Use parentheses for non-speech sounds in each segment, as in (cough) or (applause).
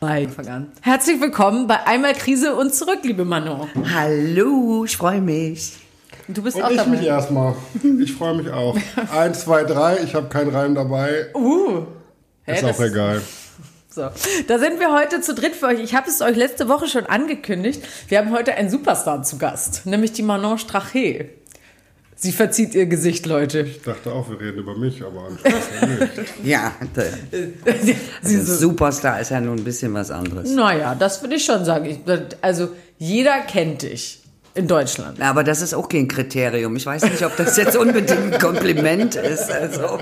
Bei Anfang an. Herzlich willkommen bei Einmal Krise und zurück, liebe Manon. Hallo, ich freue mich. Du bist Und auch ich dabei. mich erstmal. Ich freue mich auch. (laughs) Eins, zwei, drei. Ich habe keinen Reim dabei. Uh. Hä, Ist auch egal. So, da sind wir heute zu dritt für euch. Ich habe es euch letzte Woche schon angekündigt. Wir haben heute einen Superstar zu Gast, nämlich die Manon Strache. Sie verzieht ihr Gesicht, Leute. Ich dachte auch, wir reden über mich, aber anscheinend nicht. (laughs) Ja, der Sie der so, Superstar ist ja nun ein bisschen was anderes. naja, das würde ich schon sagen. Ich, also, jeder kennt dich in Deutschland. Aber das ist auch kein Kriterium. Ich weiß nicht, ob das jetzt unbedingt ein Kompliment ist. Also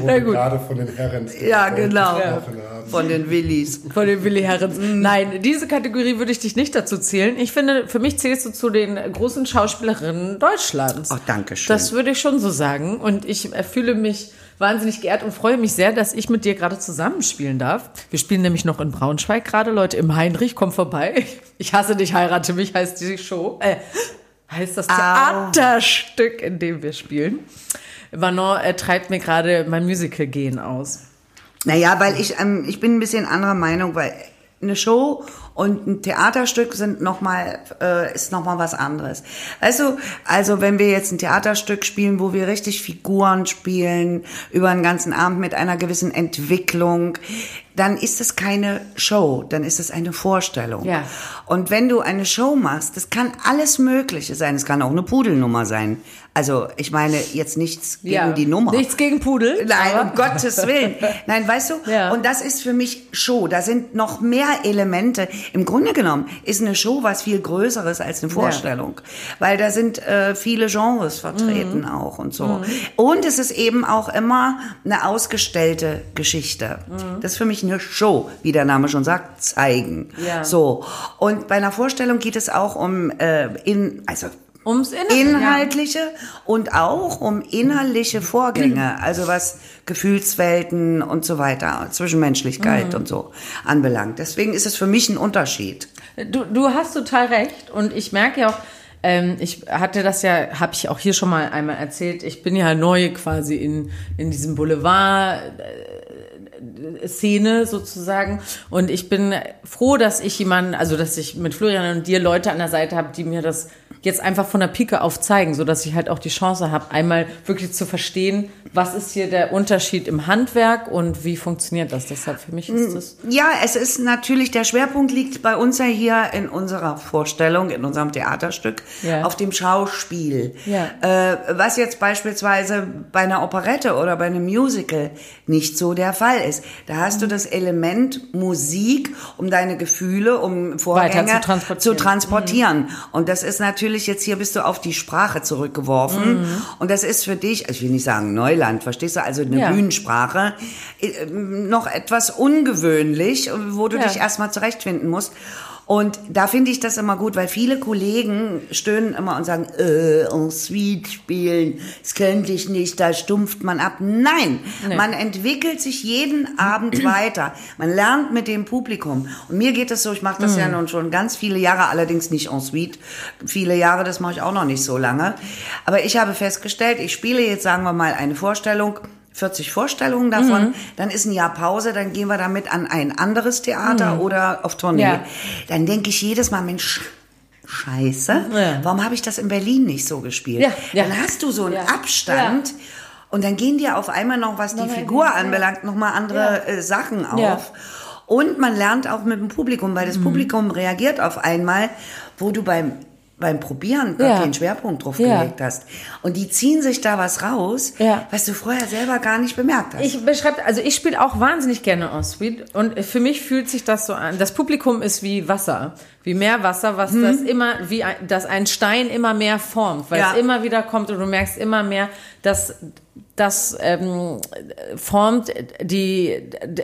Wo wir gerade von den Herren Ja, genau. haben. von den Willis. Von den Willi Herrens. Nein, diese Kategorie würde ich dich nicht dazu zählen. Ich finde, für mich zählst du zu den großen Schauspielerinnen Deutschlands. Ach, danke schön. Das würde ich schon so sagen. Und ich äh, fühle mich wahnsinnig geehrt und freue mich sehr, dass ich mit dir gerade zusammenspielen darf. Wir spielen nämlich noch in Braunschweig gerade, Leute. Im Heinrich, komm vorbei. Ich hasse dich, heirate mich, heißt die Show. Äh, heißt das Theaterstück, in dem wir spielen. Manon äh, treibt mir gerade mein Musical-Gehen aus. Naja, weil ich, ähm, ich bin ein bisschen anderer Meinung, weil eine Show und ein Theaterstück sind noch mal, äh, ist nochmal was anderes. Du, also wenn wir jetzt ein Theaterstück spielen, wo wir richtig Figuren spielen, über einen ganzen Abend mit einer gewissen Entwicklung, dann ist es keine Show, dann ist es eine Vorstellung. Ja. Und wenn du eine Show machst, das kann alles Mögliche sein. Es kann auch eine Pudelnummer sein. Also ich meine jetzt nichts gegen Ja. die Nummer. Nichts gegen Pudel. Nein, aber- um Gottes Willen. (laughs) Nein, weißt du? Ja. Und das ist für mich Show. Da sind noch mehr Elemente. Im Grunde genommen ist eine Show was viel Größeres als eine Vorstellung. Weil da sind äh, viele Genres vertreten Mhm. auch und so. Und es ist eben auch immer eine ausgestellte Geschichte. Mhm. Das ist für mich eine Show, wie der Name schon sagt, zeigen. Ja. So. Und bei einer Vorstellung geht es auch um äh, in, also Ums Inhalt. inhaltliche und auch um innerliche Vorgänge, (clears throat) also was Gefühlswelten und so weiter, Zwischenmenschlichkeit und so anbelangt. Deswegen ist es für mich ein Unterschied. Du, du hast total recht und ich merke ja auch, ähm, ich hatte das ja, habe ich auch hier schon mal einmal erzählt, ich bin ja neu quasi in, in diesem Boulevard. äh, Szene sozusagen. Und ich bin froh, dass ich jemanden, also dass ich mit Florian und dir Leute an der Seite habe, die mir das jetzt einfach von der Pike auf zeigen, so dass ich halt auch die Chance habe, einmal wirklich zu verstehen, was ist hier der Unterschied im Handwerk und wie funktioniert das. Deshalb für mich ist das Ja, es ist natürlich, der Schwerpunkt liegt bei uns ja hier in unserer Vorstellung, in unserem Theaterstück, Ja. auf dem Schauspiel. Ja. Äh, was jetzt beispielsweise bei einer Operette oder bei einem Musical nicht so der Fall ist. Da hast du das Element Musik, um deine Gefühle, um Vorgänge zu transportieren. zu transportieren. Und das ist natürlich jetzt hier bist du auf die Sprache zurückgeworfen. Mhm. Und das ist für dich, ich will nicht sagen Neuland, verstehst du? Also eine Ja. Bühnensprache, äh, noch etwas ungewöhnlich, wo du Ja. dich erstmal zurechtfinden musst. Und da finde ich das immer gut, weil viele Kollegen stöhnen immer und sagen, äh, en suite spielen, das könnte ich nicht, da stumpft man ab. Nein, man entwickelt sich jeden Abend (clears throat) weiter. Man lernt mit dem Publikum. Und mir geht es so, ich mache das ja nun schon ganz viele Jahre, allerdings nicht en suite. Viele Jahre, das mache ich auch noch nicht so lange. Aber ich habe festgestellt, ich spiele jetzt, sagen wir mal, eine Vorstellung, 40 Vorstellungen davon, Mhm. dann ist ein Jahr Pause, dann gehen wir damit an ein anderes Theater oder auf Tournee. Mhm. Ja. Dann denke ich jedes Mal, Mensch, scheiße, Ja. warum habe ich das in Berlin nicht so gespielt? Ja. Dann hast du so einen. Abstand und dann gehen dir auf einmal noch, was die Figur anbelangt, nochmal andere äh, Sachen auf. Und man lernt auch mit dem Publikum, weil das Mhm. Publikum reagiert auf einmal, wo du beim beim Probieren Ja. keinen Schwerpunkt drauf Ja. gelegt hast. Und die ziehen sich da was raus, Ja. was du vorher selber gar nicht bemerkt hast. Ich beschreibe, also ich spiele auch wahnsinnig gerne suite und für mich fühlt sich das so an. Das Publikum ist wie Wasser, wie Meerwasser, was das immer, wie ein, dass ein Stein immer mehr formt, weil Ja. es immer wieder kommt und du merkst immer mehr, dass das ähm, formt die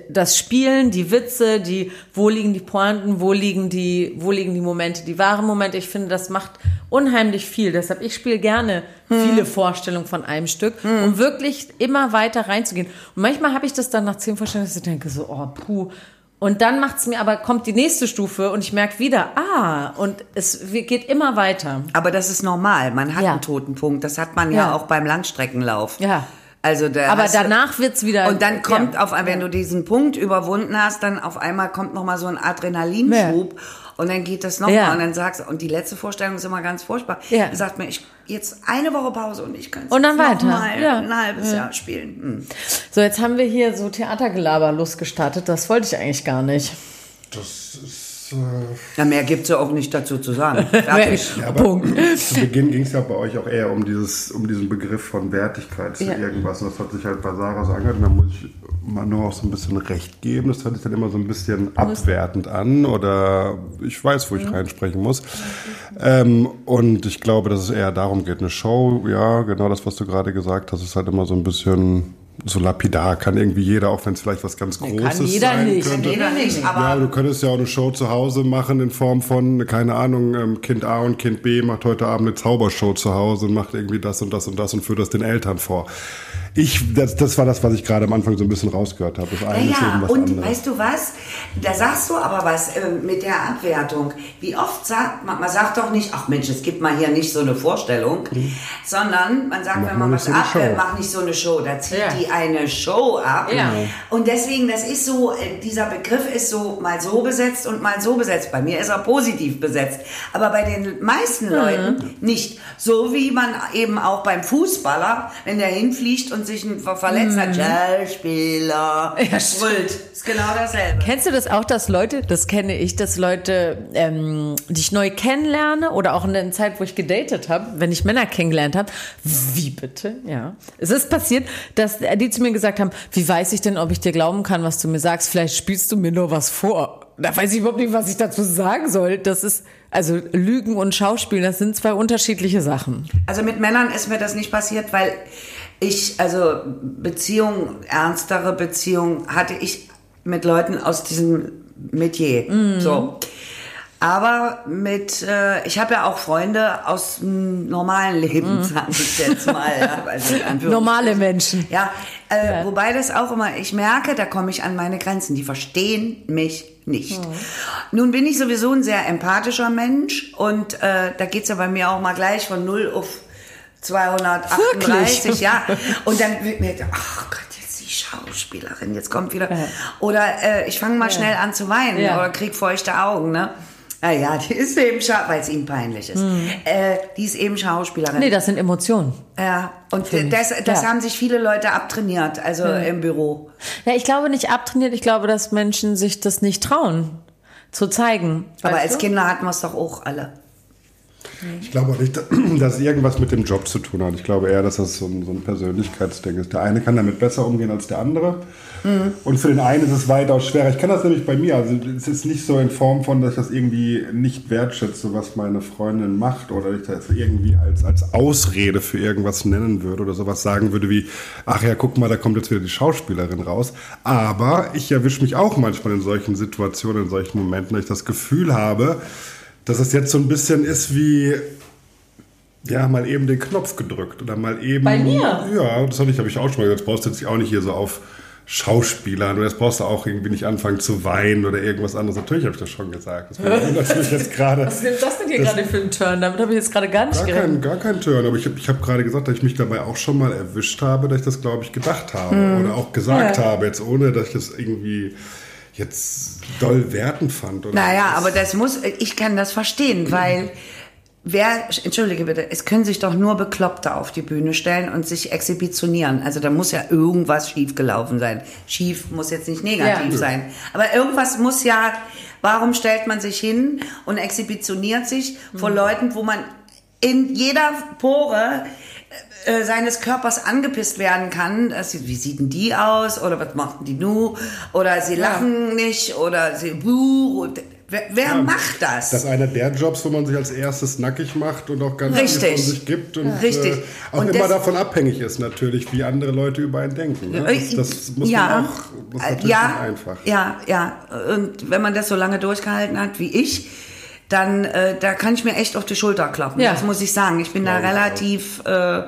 das Spielen, die Witze, die wo liegen die Pointen, wo liegen die wo liegen die Momente, die wahren Momente. Ich finde, das macht unheimlich viel. Deshalb ich spiele gerne viele Vorstellungen von einem Stück, um wirklich immer weiter reinzugehen. Und manchmal habe ich das dann nach zehn Vorstellungen, dass ich denke so, oh puh. Und dann macht's mir aber kommt die nächste Stufe und ich merke wieder, ah, und es geht immer weiter. Aber das ist normal. Man hat Ja. einen toten Punkt. Das hat man ja, Ja. auch beim Langstreckenlauf. Ja. Also der Aber danach wird's wieder. und dann kommt ja. auf, wenn du diesen Punkt überwunden hast, dann auf einmal kommt noch mal so ein Adrenalinschub und dann geht das noch Ja. mal und dann sagst du, und die letzte Vorstellung ist immer ganz furchtbar. Ja. Dann sagt mir, ich jetzt eine Woche Pause und ich kann Und dann weiter. mal Ja. ein halbes Jahr spielen. Hm. So, jetzt haben wir hier so Theatergelaber losgestartet. Das wollte ich eigentlich gar nicht. Das ist. Äh, Ja, mehr gibt's ja auch nicht dazu zu sagen. (laughs) Fertig. ja, Punkt. Zu Beginn ging es ja bei euch auch eher um dieses, um diesen Begriff von Wertigkeit zu Ja. irgendwas. Und das hat sich halt bei Sarah so angehört. Und da muss ich mal nur auch so ein bisschen recht geben. Das hört sich dann immer so ein bisschen abwertend an. Oder ich weiß, wo ich reinsprechen muss. Ähm, und ich glaube, dass es eher darum geht. Eine Show, ja, genau das, was du gerade gesagt hast, ist halt immer so ein bisschen so lapidar. Kann irgendwie jeder, auch wenn es vielleicht was ganz Großes jeder sein nicht. könnte. Jeder nicht, aber Ja, du könntest ja auch eine Show zu Hause machen in Form von, keine Ahnung, ähm, Kind A und Kind B macht heute Abend eine Zaubershow zu Hause und macht irgendwie das und das und das und führt das den Eltern vor. Ich, das, das war das, was ich gerade am Anfang so ein bisschen rausgehört habe. Das eine ist Ja, eben was und anderes. weißt du was? Da sagst du aber was äh, mit der Abwertung. Wie oft sagt man, man sagt doch nicht, ach Mensch, es gibt mal hier nicht so eine Vorstellung, sondern man sagt, Mach wenn man was so eine ab, äh, Show. mach nicht so eine Show, da zieht Ja. die eine Show ab. Ja. Und deswegen, das ist so, äh, dieser Begriff ist so mal so besetzt und mal so besetzt. Bei mir ist er positiv besetzt. Aber bei den meisten Leuten nicht. So wie man eben auch beim Fußballer, wenn der hinfliegt und sich ein- verletzt hat, Schauspieler, Ja, brüllt. Ist genau dasselbe. Kennst du das auch, dass Leute, das kenne ich, dass Leute, ähm, die ich neu kennenlerne oder auch in der Zeit, wo ich gedatet habe, wenn ich Männer kennengelernt habe, wie bitte? Ja. Es ist passiert, dass die zu mir gesagt haben, wie weiß ich denn, ob ich dir glauben kann, was du mir sagst? Vielleicht spielst du mir nur was vor. Da weiß ich überhaupt nicht, was ich dazu sagen soll. Das ist, also Lügen und Schauspielen, das sind zwei unterschiedliche Sachen. Also mit Männern ist mir das nicht passiert, weil ich, also Beziehungen, ernstere Beziehungen hatte ich mit Leuten aus diesem Metier. So. Aber mit, äh, ich habe ja auch Freunde aus dem normalen Leben, sage ich jetzt mal. ja, (laughs) also. Normale Menschen. Ja, äh, wobei das auch immer, ich merke, da komme ich an meine Grenzen. Die verstehen mich nicht. Nun bin ich sowieso ein sehr empathischer Mensch und äh, da geht's ja bei mir auch mal gleich von 0 auf 238, Wirklich? ja. (laughs) Und dann wird mir, ach Gott, jetzt die Schauspielerin, jetzt kommt wieder. Oder äh, ich fange mal schnell an zu weinen Ja. oder krieg feuchte Augen, ne? Ah ja, die ist eben, Scha- weil es ihm peinlich ist. Äh, die ist eben Schauspielerin. Nee, das sind Emotionen. Ja, und das, das Ja. haben sich viele Leute abtrainiert, also im Büro. Ja, ich glaube nicht abtrainiert, ich glaube, dass Menschen sich das nicht trauen zu zeigen. Aber als du? Kinder hatten wir es doch auch alle. Ich glaube auch nicht, (clears throat) dass es irgendwas mit dem Job zu tun hat. Ich glaube eher, dass das so ein, so ein Persönlichkeitsding ist. Der eine kann damit besser umgehen als der andere. Und für den einen ist es weitaus schwerer. Ich kann das nämlich bei mir. Also es ist nicht so in Form von, dass ich das irgendwie nicht wertschätze, was meine Freundin macht oder ich das irgendwie als, als Ausrede für irgendwas nennen würde oder sowas sagen würde wie, ach ja, guck mal, da kommt jetzt wieder die Schauspielerin raus. Aber ich erwische mich auch manchmal in solchen Situationen, in solchen Momenten, dass ich das Gefühl habe, dass es jetzt so ein bisschen ist wie, ja, mal eben den Knopf gedrückt oder mal eben. Bei mir? Ja, das habe ich, hab ich auch schon mal gesagt. Jetzt brauchst du jetzt auch nicht hier so auf Schauspielern oder jetzt brauchst du auch irgendwie nicht anfangen zu weinen oder irgendwas anderes. Natürlich habe ich das schon gesagt. Das war natürlich jetzt gerade. (laughs) Was ist das denn hier gerade für ein Turn? Damit habe ich jetzt gerade gar nicht Gar gerechnet. kein, gar kein Turn, aber ich habe ich hab gerade gesagt, dass ich mich dabei auch schon mal erwischt habe, dass ich das, glaube ich, gedacht habe oder auch gesagt Ja. habe, jetzt ohne, dass ich das irgendwie jetzt doll wertend fand. Oder Naja, was. aber das muss, ich kann das verstehen, weil wer, entschuldige bitte, es können sich doch nur Bekloppte auf die Bühne stellen und sich exhibitionieren. Also da muss ja irgendwas schiefgelaufen sein. Schief muss jetzt nicht negativ Ja. sein. Aber irgendwas muss ja, warum stellt man sich hin und exhibitioniert sich vor Leuten, wo man in jeder Pore äh, seines Körpers angepisst werden kann. dass sie- Wie sieht denn die aus? Oder was macht denn die nu? Oder sie lachen nicht oder sie buh. Und Wer, wer macht das? Das ist einer der Jobs, wo man sich als erstes nackig macht und auch ganz Richtig. viel von sich gibt und Richtig. Äh, auch Und immer das- davon abhängig ist natürlich, wie andere Leute über einen denken. Ne? Das, das muss ja, man auch, das ist Äh, natürlich ja, nicht einfach. Ja, ja. Und wenn man das so lange durchgehalten hat wie ich, dann äh, da kann ich mir echt auf die Schulter klappen. Ja. Das muss ich sagen. Ich bin da ich auch. relativ äh,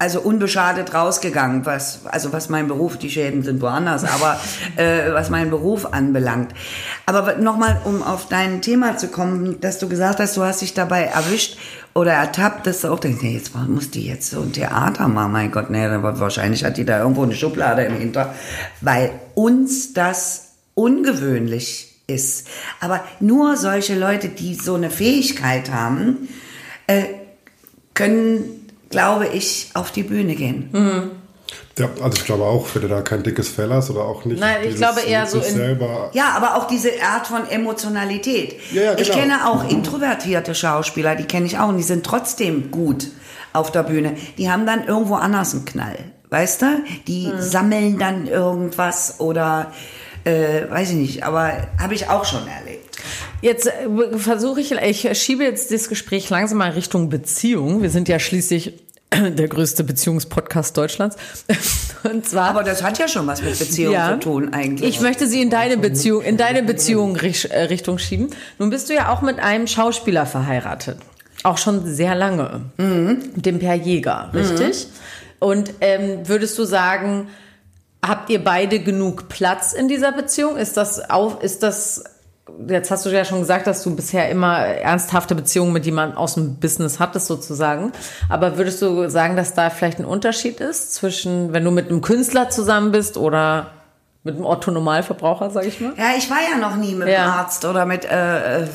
also unbeschadet rausgegangen, was also was mein Beruf, die Schäden sind woanders, aber äh, was meinen Beruf anbelangt. Aber nochmal, um auf dein Thema zu kommen, dass du gesagt hast, du hast dich dabei erwischt oder ertappt, dass du auch denkst, nee, jetzt muss die jetzt so ein Theater machen. Mein Gott, nee, wahrscheinlich hat die da irgendwo eine Schublade im Hinter. Weil uns das ungewöhnlich ist. Aber nur solche Leute, die so eine Fähigkeit haben, äh, können, glaube ich, auf die Bühne gehen. Mhm. Ja, also ich glaube auch, wenn du da kein dickes Fell hast oder auch nicht. Nein, ich dieses glaube eher so in- selber. Ja, aber auch diese Art von Emotionalität. Ja, ja, Ich genau. kenne auch introvertierte Schauspieler, die kenne ich auch und die sind trotzdem gut auf der Bühne. Die haben dann irgendwo anders einen Knall, weißt du? Die sammeln dann irgendwas oder äh, weiß ich nicht, aber habe ich auch schon erlebt. Jetzt äh, versuche ich, ich schiebe jetzt das Gespräch langsam mal Richtung Beziehung. Wir sind ja schließlich (clears throat) der größte Beziehungspodcast Deutschlands. (laughs) Und zwar. Aber das hat ja schon was mit Beziehung zu tun eigentlich. Ich möchte sie in deine Beziehung, in deine Beziehung äh, Richtung schieben. Nun bist du ja auch mit einem Schauspieler verheiratet. Auch schon sehr lange. Mit dem Per Jäger, richtig? Und ähm, würdest du sagen, habt ihr beide genug Platz in dieser Beziehung? Ist das auf, ist das, jetzt hast du ja schon gesagt, dass du bisher immer ernsthafte Beziehungen mit jemandem aus dem Business hattest sozusagen. Aber würdest du sagen, dass da vielleicht ein Unterschied ist zwischen, wenn du mit einem Künstler zusammen bist oder mit einem Otto-Normalverbraucher, sag ich mal? Ja, ich war ja noch nie mit Ja. einem Arzt oder mit äh, äh,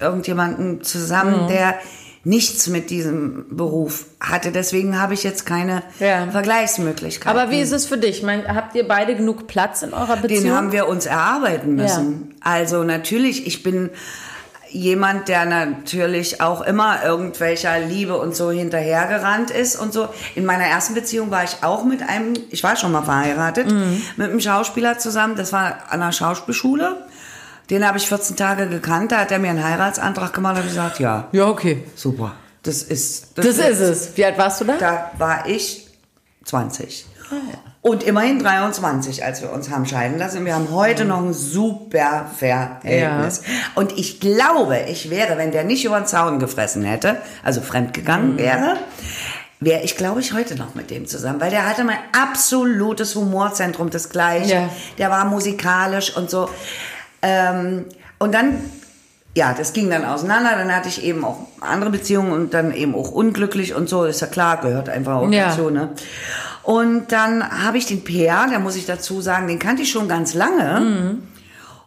irgendjemandem Mhm. zusammen, der nichts mit diesem Beruf hatte. Deswegen habe ich jetzt keine Ja. Vergleichsmöglichkeit. Aber wie ist es für dich? Ich meine, habt ihr beide genug Platz in eurer Beziehung? Den haben wir uns erarbeiten müssen. Also natürlich, ich bin jemand, der natürlich auch immer irgendwelcher Liebe und so hinterhergerannt ist und so. In meiner ersten Beziehung war ich auch mit einem, ich war schon mal verheiratet, mit einem Schauspieler zusammen. Das war an einer Schauspielschule. Den habe ich 14 Tage gekannt. Da hat er mir einen Heiratsantrag gemacht und gesagt, ja, ja, okay. super. Das ist Das ist es. Wie alt warst du da? da war ich 20. Und immerhin 23, als wir uns haben scheiden lassen. Und wir haben heute noch ein super Verhältnis. Und ich glaube, ich wäre, wenn der nicht über den Zaun gefressen hätte, also Mhm. fremdgegangen wäre, wäre ich, glaube ich, heute noch mit dem zusammen. Weil der hatte mein absolutes Humorzentrum, das gleiche. Ja. Der war musikalisch und so. Ähm, und dann ja, das ging dann auseinander. Dann hatte ich eben auch andere Beziehungen und dann eben auch unglücklich und so. Ist ja klar, gehört einfach auch Ja. dazu. Ne? Und dann habe ich den Peer, da muss ich dazu sagen, den kannte ich schon ganz lange. Mhm.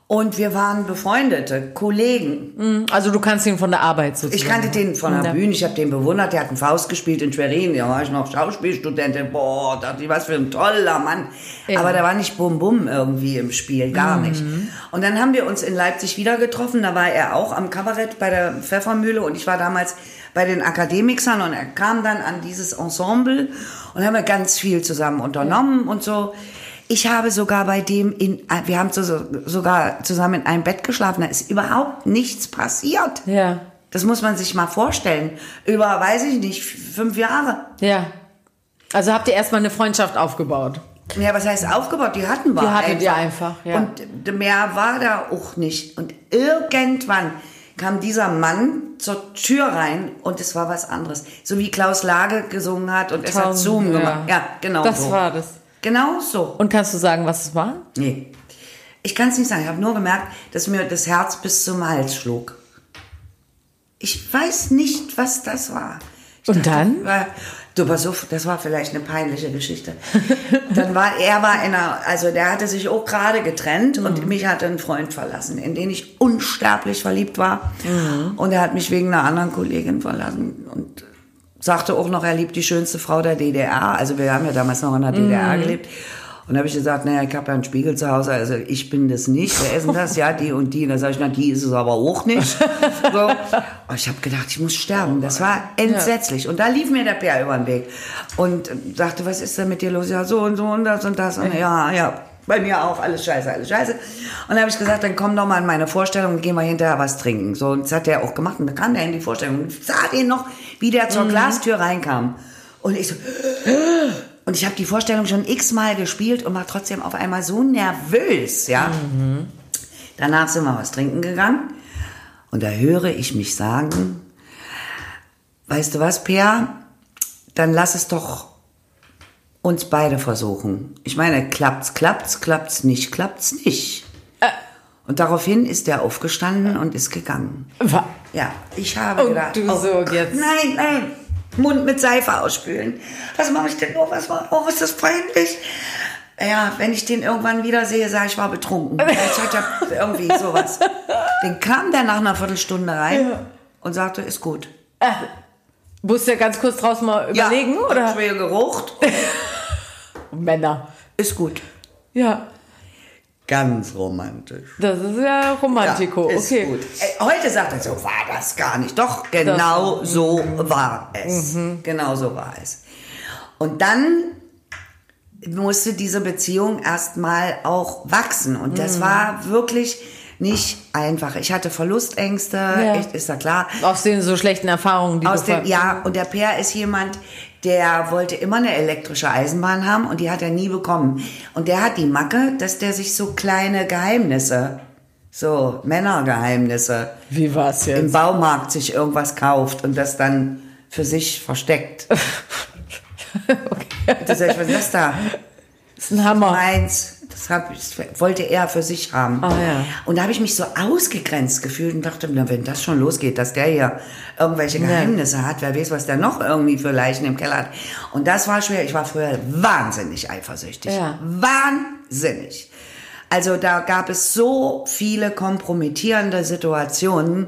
Und wir waren befreundete Kollegen. Also du kannst ihn von der Arbeit sozusagen. Ich kannte den von der Ja. Bühne, ich habe den bewundert, der hat einen Faust gespielt in Schwerin, da war ich noch Schauspielstudentin, boah, dachte ich, was für ein toller Mann. Ja. Aber da war nicht Bum-Bum irgendwie im Spiel, gar nicht. Und dann haben wir uns in Leipzig wieder getroffen, da war er auch am Kabarett bei der Pfeffermühle und ich war damals bei den Akademikern und er kam dann an dieses Ensemble und haben wir ganz viel zusammen unternommen und so. Ich habe sogar bei dem in, wir haben so, sogar zusammen in einem Bett geschlafen, da ist überhaupt nichts passiert. Ja, Das muss man sich mal vorstellen. Über, weiß ich nicht, fünf Jahre. ja. Also habt ihr erstmal eine Freundschaft aufgebaut. Ja, was heißt aufgebaut? Die hatten wir Die hattet ihr einfach, ja. Und mehr war da auch nicht. Und irgendwann kam dieser Mann zur Tür rein und es war was anderes. So wie Klaus Lage gesungen hat und es hat Tausend, Zoom ja. gemacht. Ja, genau Das so. war das. Genau so. Und kannst du sagen, was es war? Nee. Ich kann es nicht sagen. Ich habe nur gemerkt, dass mir das Herz bis zum Hals schlug. Ich weiß nicht, was das war. Ich Und dann? War, du, pass auf, das war vielleicht eine peinliche Geschichte. dann war, er war in einer, also der hatte sich auch gerade getrennt Mhm. und mich hatte ein Freund verlassen, in den ich unsterblich verliebt war. Mhm. Und er hat mich wegen einer anderen Kollegin verlassen und sagte auch noch, er liebt die schönste Frau der DDR. Also wir haben ja damals noch in der. DDR gelebt. Und da habe ich gesagt, naja, ich habe ja einen Spiegel zu Hause, also ich bin das nicht. Wer ist denn das? Ja, die und die. Und da sage ich, na, die ist es aber auch nicht. (laughs) So. Und ich habe gedacht, ich muss sterben. Das war entsetzlich. Und da lief mir der Bär über den Weg. Und sagte, was ist denn mit dir los? Ja, so und so und das und das. Und ja, ja, bei mir auch, alles scheiße, alles scheiße. Und da habe ich gesagt, dann komm doch mal in meine Vorstellung und gehen wir hinterher was trinken. So, und das hat er auch gemacht. Und dann kam der in die Vorstellung und sah den noch, wie der zur Glastür reinkam. Und ich so, (gasps) und ich habe die Vorstellung schon x-mal gespielt und war trotzdem auf einmal so nervös, ja. Danach sind wir was trinken gegangen und da höre ich mich sagen, weißt du was, Peer, dann lass es doch uns beide versuchen. Ich meine, klappt's, klappt's, klappt's nicht, klappt's nicht. Und daraufhin ist er aufgestanden und ist gegangen. Wa- Ja, ich habe Und gedacht, du so jetzt. nein, nein, Mund mit Seife ausspülen. Was mache ich denn nur? Was war, oh, ist das peinlich. Ja, wenn ich den irgendwann wiedersehe, sage ich, war betrunken. Ich hatte ja irgendwie sowas. Dann kam der nach einer Viertelstunde rein und sagte, ist gut. Musst du ja ganz kurz draußen mal überlegen, ja, oder? Schwer gerucht. (laughs) Männer. Ist gut. Ja, Ganz romantisch. das ist ja Romantiko. Ja, ist okay. gut. Heute sagt er, so war das gar nicht. Doch, genau so war es. Genau so war es. Und dann musste diese Beziehung erstmal auch wachsen. Und das war wirklich nicht einfach. Ich hatte Verlustängste, echt, ist ja klar. Aus den so schlechten Erfahrungen, die Aus du ver- ja, und der Per ist jemand, der wollte immer eine elektrische Eisenbahn haben und die hat er nie bekommen. Und der hat die Macke, dass der sich so kleine Geheimnisse, so Männergeheimnisse Wie war's im jetzt? Baumarkt sich irgendwas kauft und das dann für sich versteckt. (laughs) okay. Das, was ist das da? Das ist ein Hammer. Meins. Das, hab, das wollte er für sich haben. Ah, ja. Und da habe ich mich so ausgegrenzt gefühlt und dachte, na, wenn das schon losgeht, dass der hier irgendwelche Geheimnisse hat, wer weiß, was der noch irgendwie für Leichen im Keller hat. Und das war schwer. Ich war früher wahnsinnig eifersüchtig. Ja. Wahnsinnig. Also da gab es so viele kompromittierende Situationen.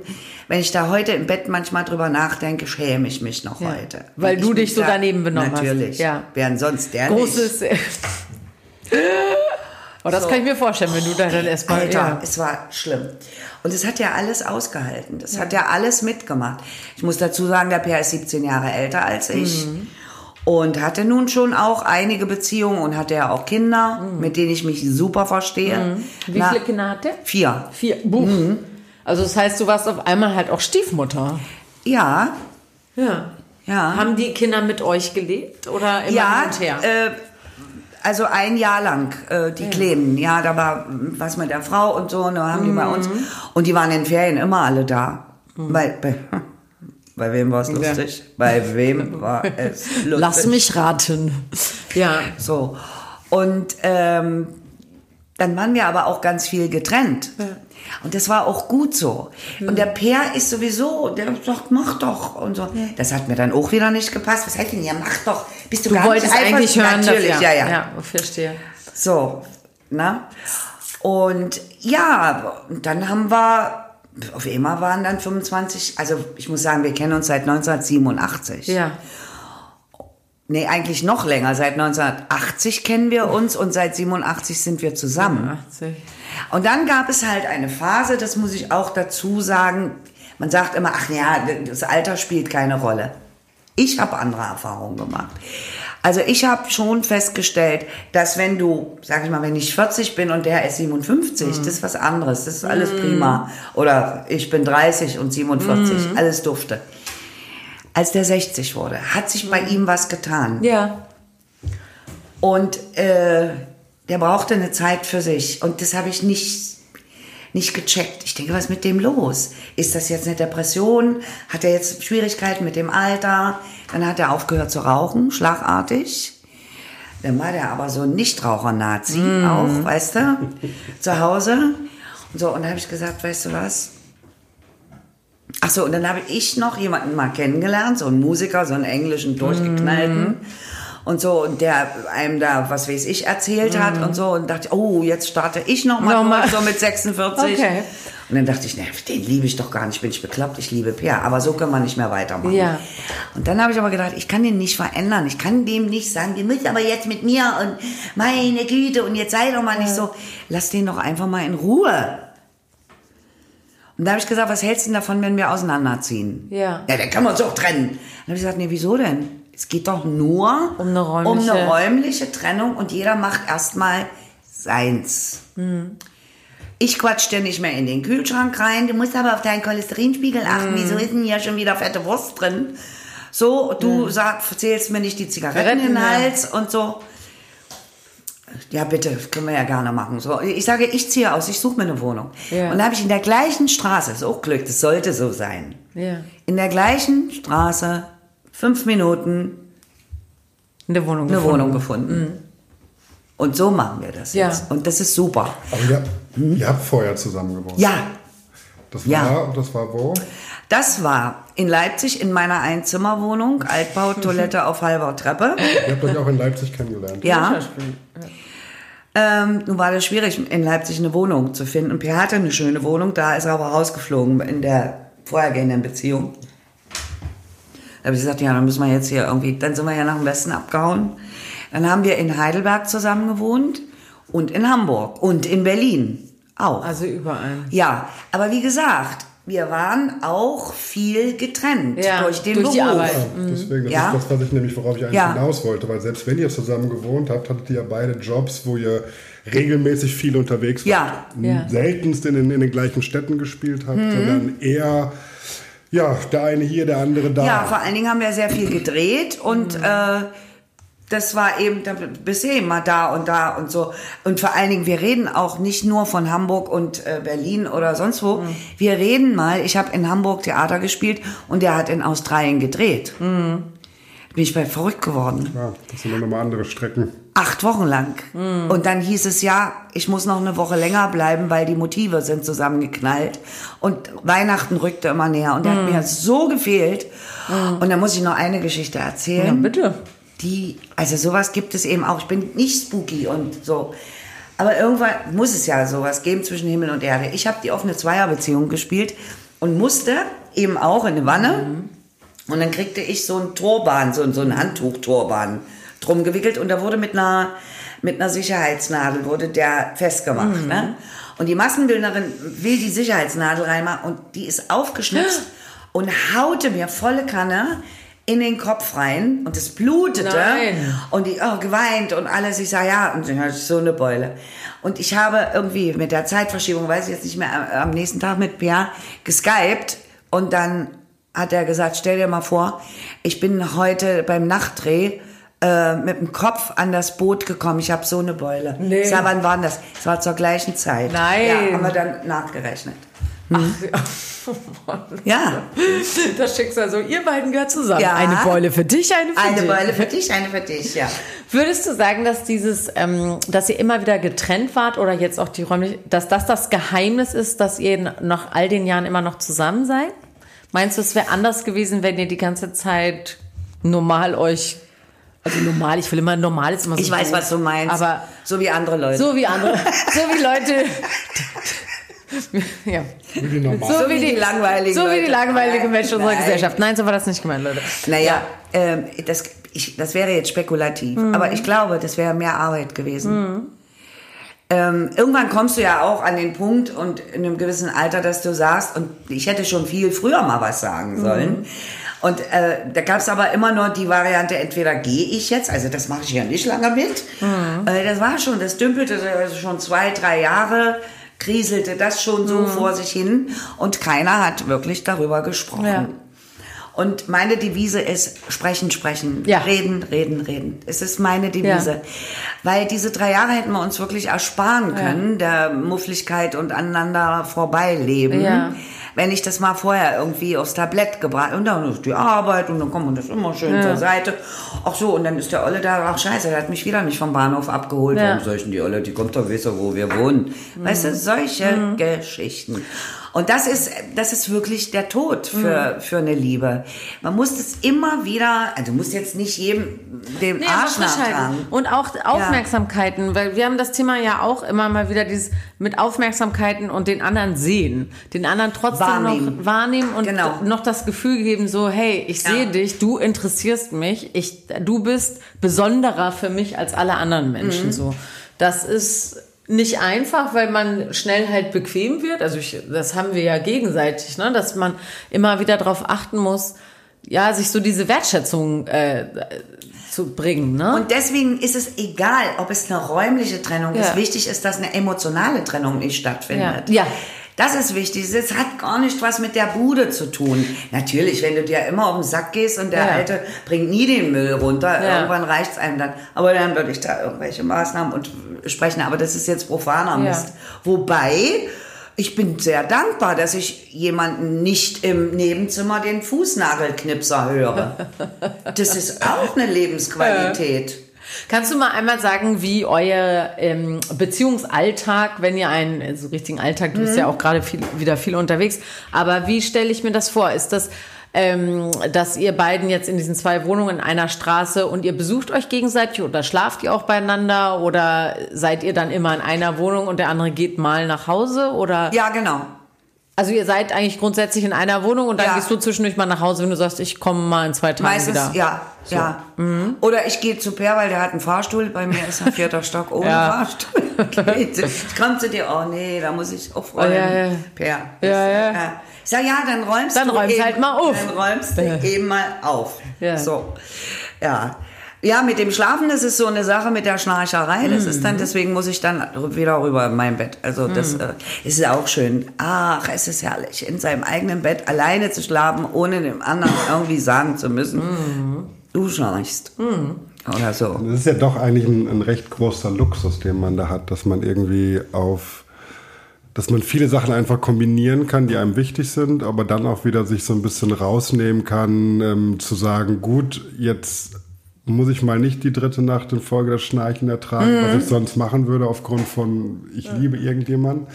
Wenn ich da heute im Bett manchmal drüber nachdenke, schäme ich mich noch Ja. heute. Weil Und du ich dich so daneben benommen hast. Natürlich. Ja. Wären sonst der nicht. (laughs) Großes. Oh, das So. kann ich mir vorstellen, wenn du da dann erstmal. Alter, Ja. es war schlimm. Und es hat ja alles ausgehalten. Das hat ja alles mitgemacht. Ich muss dazu sagen, der Per ist 17 Jahre älter als ich. Mhm. Und hatte nun schon auch einige Beziehungen und hatte ja auch Kinder, Mhm. mit denen ich mich super verstehe. Wie Na, viele Kinder hat der? Vier. Vier. Buch. Also das heißt, du warst auf einmal halt auch Stiefmutter. Ja, Ja. ja. Haben die Kinder mit euch gelebt oder immer ja, hin und her? Äh, also ein Jahr lang, äh, die Kleinen. Ja, da war was mit der Frau und so, und da haben die bei uns. Mhm. Und die waren in den Ferien immer alle da. Bei, bei, (laughs) bei wem war es lustig? Bei wem war es (laughs) lustig? Lass mich raten. Ja. So. Und ähm, dann waren wir aber auch ganz viel getrennt. Und das war auch gut so. Und der Peer ist sowieso, der sagt, mach doch. Und so. Das hat mir dann auch wieder nicht gepasst. Was heißt denn, ja, mach doch. Bist du, Du gar wolltest nicht eigentlich hören, Natürlich, dass, ja, ja. Ja, verstehe. So, na? Und ja, dann haben wir, auf einmal waren dann 25, also ich muss sagen, wir kennen uns seit 1987. Ja. Nee, eigentlich noch länger. Seit 1980 kennen wir uns und seit 87 sind wir zusammen. 80. Und dann gab es halt eine Phase, das muss ich auch dazu sagen, man sagt immer, ach ja, das Alter spielt keine Rolle. Ich habe andere Erfahrungen gemacht. Also ich habe schon festgestellt, dass wenn du, sag ich mal, wenn ich 40 bin und der ist 57, das ist was anderes, das ist alles prima. Oder ich bin 30 und 47, alles dufte. Als der 60 wurde, hat sich bei ihm was getan. Ja. Und äh, der brauchte eine Zeit für sich. Und das habe ich nicht, nicht gecheckt. Ich denke, was ist mit dem los? Ist das jetzt eine Depression? Hat er jetzt Schwierigkeiten mit dem Alter? Dann hat er aufgehört zu rauchen, schlagartig. Dann war der aber so ein Nichtraucher-Nazi auch, weißt du, zu Hause. Und so, und da habe ich gesagt, weißt du was? Ach so, und dann habe ich noch jemanden mal kennengelernt, so einen Musiker, so einen englischen durchgeknallten. Und so, und der einem da, was weiß ich, erzählt hat und so. Und dachte, oh, jetzt starte ich noch mal, Nochmal. so mit 46. Okay. Und dann dachte ich, ne, den liebe ich doch gar nicht, bin ich bekloppt, ich liebe Per. Aber so können wir nicht mehr weitermachen. Ja. Und dann habe ich aber gedacht, ich kann den nicht verändern. Ich kann dem nicht sagen, du musst aber jetzt mit mir und meine Güte und jetzt sei doch mal nicht so. Lass den doch einfach mal in Ruhe. Und da habe ich gesagt, was hältst du denn davon, wenn wir auseinanderziehen? Ja. Ja, dann können wir uns auch trennen. Dann habe ich gesagt, nee, wieso denn? Es geht doch nur Um eine um räumliche- eine räumliche Trennung und jeder macht erstmal seins. Ich quatsch dir nicht mehr in den Kühlschrank rein. Du musst aber auf deinen Cholesterinspiegel achten. Wieso ist denn hier schon wieder fette Wurst drin? So, du sag, zählst mir nicht die Zigaretten in den. Hals und so. Ja, bitte, können wir ja gerne machen. So, ich sage, ich ziehe aus, ich suche mir eine Wohnung. Ja. Und da habe ich in der gleichen Straße, ist auch Glück, das sollte so sein. Ja. In der gleichen Straße, fünf Minuten, Eine Wohnung eine gefunden. Wohnung gefunden. Und so machen wir das Ja. jetzt. Und das ist super. Aber ihr, ihr habt vorher zusammen gewohnt. Ja, Das war, Ja. das war wo? das war in Leipzig in meiner Einzimmerwohnung, Altbau, Toilette auf halber Treppe. Ihr habt euch auch in Leipzig kennengelernt. Ja. Ähm, nun war das schwierig, in Leipzig eine Wohnung zu finden. Und Pierre hatte eine schöne Wohnung, da ist er aber rausgeflogen in der vorhergehenden Beziehung. Da habe ich gesagt, ja, dann müssen wir jetzt hier irgendwie, dann sind wir ja nach dem Westen abgehauen. Dann haben wir in Heidelberg zusammen gewohnt und in Hamburg und in Berlin auch. Also überall. Ja, aber wie gesagt, wir waren auch viel getrennt Ja, durch den durch die Beruf. Arbeit. Ja, deswegen, das Ja. ist das, was ich nämlich, worauf ich eigentlich Ja. hinaus wollte. Weil selbst wenn ihr zusammen gewohnt habt, hattet ihr ja beide Jobs, wo ihr regelmäßig viel unterwegs Ja. wart. Ja. Seltenst in den, in den gleichen Städten gespielt habt, sondern eher, ja, der eine hier, der andere da. Ja, vor allen Dingen haben wir sehr viel gedreht und äh, das war eben, da bist du eben mal da und da und so. Und vor allen Dingen, wir reden auch nicht nur von Hamburg und äh, Berlin oder sonst wo. Wir reden mal, ich habe in Hamburg Theater gespielt und der hat in Australien gedreht. Bin ich bei verrückt geworden. Ja, das sind dann nochmal andere Strecken. Acht Wochen lang. Und dann hieß es ja, ich muss noch eine Woche länger bleiben, weil die Motive sind zusammengeknallt. Und Weihnachten rückte immer näher. Und der hat mir so gefehlt. Und da muss ich noch eine Geschichte erzählen. Ja, bitte. Die, also sowas gibt es eben auch. Ich bin nicht spooky und so. Aber irgendwann muss es ja sowas geben zwischen Himmel und Erde. Ich habe die offene Zweierbeziehung gespielt und musste eben auch in eine Wanne. Und dann kriegte ich so ein Turban, so, so ein Handtuch-Turban drum gewickelt und da wurde mit einer, mit einer Sicherheitsnadel wurde der festgemacht. Ne? Und die Massenbildnerin will die Sicherheitsnadel reinmachen und die ist aufgeschnitzt (gasps) und haute mir volle Kanne in den Kopf rein und es blutete Nein. und die oh, geweint und alles. Ich sage, ja, und ich hatte so eine Beule. Und ich habe irgendwie mit der Zeitverschiebung, weiß ich jetzt nicht mehr, am- am nächsten Tag mit Pierre geskypt und dann hat er gesagt, stell dir mal vor, ich bin heute beim Nachtdreh äh, mit dem Kopf an das Boot gekommen. Ich habe so eine Beule. Nee. Ich sag, wann war das? Es war zur gleichen Zeit. Nein. Ja, haben wir dann nachgerechnet. (laughs) Ja, Das Schicksal so, ihr beiden gehört zusammen. Ja. Eine Beule für dich, eine für eine dich. Beule für dich, eine für dich, ja. Würdest du sagen, dass dieses, ähm, dass ihr immer wieder getrennt wart oder jetzt auch die räumlich, dass das das Geheimnis ist, dass ihr nach all den Jahren immer noch zusammen seid? Meinst du, es wäre anders gewesen, wenn ihr die ganze Zeit normal euch, also normal, ich will immer normal ist immer so Ich weiß, was du meinst. aber so wie andere Leute. so wie andere, so wie Leute, (laughs) (laughs) ja, Wie die normal. so, So wie die langweiligen so wie die langweiligen Menschen unserer. Gesellschaft. Nein, so war das nicht gemeint, Leute. Naja, ähm, das, ich, das wäre jetzt spekulativ, aber ich glaube, das wäre mehr Arbeit gewesen. Ähm, irgendwann kommst du ja auch an den Punkt und in einem gewissen Alter, dass du sagst, und ich hätte schon viel früher mal was sagen sollen. Und äh, da gab es aber immer nur die Variante, entweder gehe ich jetzt, also das mache ich ja nicht lange mit. Äh, das war schon, das dümpelte also schon zwei, drei Jahre, kriselte das schon so vor sich hin und keiner hat wirklich darüber gesprochen. Ja. Und meine Devise ist sprechen, sprechen, Ja. reden, reden, reden. Es ist meine Devise. Ja. Weil diese drei Jahre hätten wir uns wirklich ersparen können, der Muffligkeit und aneinander vorbeileben. Ja. Wenn ich das mal vorher irgendwie aufs Tablett gebracht und dann ist die Arbeit und dann kommt man das immer schön zur Seite. Ach so, und dann ist der Olle da, ach scheiße, der hat mich wieder nicht vom Bahnhof abgeholt. Ja. Warum soll ich denn die Olle, die kommt doch wissen, wo wir wohnen. Weißt du, solche Geschichten. Und das ist, das ist wirklich der Tod für, für eine Liebe. Man muss das immer wieder, also du musst jetzt nicht jedem den Nee, Arsch nachtragen. Und auch Aufmerksamkeiten, weil wir haben das Thema ja auch immer mal wieder dieses mit Aufmerksamkeiten und den anderen sehen. Den anderen trotzdem Wahrnehmen. noch wahrnehmen und Genau. noch das Gefühl geben, so, hey, ich Ja. sehe dich, du interessierst mich, ich, du bist besonderer für mich als alle anderen Menschen, Mhm. so. Das ist nicht einfach, weil man schnell halt bequem wird. Also ich, das haben wir ja gegenseitig, ne? dass man immer wieder darauf achten muss, ja, sich so diese Wertschätzung äh, zu bringen. Ne? Und deswegen ist es egal, ob es eine räumliche Trennung Ja. ist. Wichtig ist, dass eine emotionale Trennung nicht stattfindet. Ja. Ja. Das ist wichtig. Es hat gar nicht was mit der Bude zu tun. Natürlich, wenn du dir immer auf den Sack gehst und der Ja. Alte bringt nie den Müll runter, Ja. irgendwann reicht's einem dann. Aber dann würde ich da irgendwelche Maßnahmen und sprechen. Aber das ist jetzt profaner Ja. Mist. Wobei, ich bin sehr dankbar, dass ich jemanden nicht im Nebenzimmer den Fußnagelknipser höre. (laughs) Das ist auch eine Lebensqualität. Kannst du mal einmal sagen, wie euer ähm, Beziehungsalltag, wenn ihr einen so also richtigen Alltag, du bist ja auch gerade viel, wieder viel unterwegs, aber wie stelle ich mir das vor? Ist das ähm, dass ihr beiden jetzt in diesen zwei Wohnungen in einer Straße und ihr besucht euch gegenseitig oder schlaft ihr auch beieinander oder seid ihr dann immer in einer Wohnung und der andere geht mal nach Hause oder? Ja, genau. Also ihr seid eigentlich grundsätzlich in einer Wohnung und dann ja. gehst du zwischendurch mal nach Hause, wenn du sagst, ich komme mal in zwei Tagen Meistens, wieder. Ja, so. ja. Mhm. Oder ich gehe zu Per, weil der hat einen Fahrstuhl. Bei mir ist ein vierter Stock ohne (laughs) ja. Fahrstuhl. ich komme zu dir, oh nee, da muss ich aufräumen. Oh, ja, ja. Per. Ja, ja. Ich sag, ja, dann räumst dann du räumst eben, halt mal auf. Dann räumst du eben mal auf. So. Ja. Ja, mit dem Schlafen, das ist so eine Sache mit der Schnarcherei. Das mhm. ist dann, mhm. deswegen muss ich dann wieder rüber in mein Bett. Also das mhm. äh, ist auch schön. Ach, es ist herrlich, in seinem eigenen Bett alleine zu schlafen, ohne dem anderen irgendwie sagen zu müssen, mhm. du schnarchst. Mhm. Oder so. Das ist ja doch eigentlich ein, ein recht großer Luxus, den man da hat, dass man irgendwie auf dass man viele Sachen einfach kombinieren kann, die einem wichtig sind, aber dann auch wieder sich so ein bisschen rausnehmen kann, ähm, zu sagen, gut, jetzt muss ich mal nicht die dritte Nacht in Folge das Schnarchen ertragen, mhm. was ich sonst machen würde aufgrund von ich ja. liebe irgendjemanden.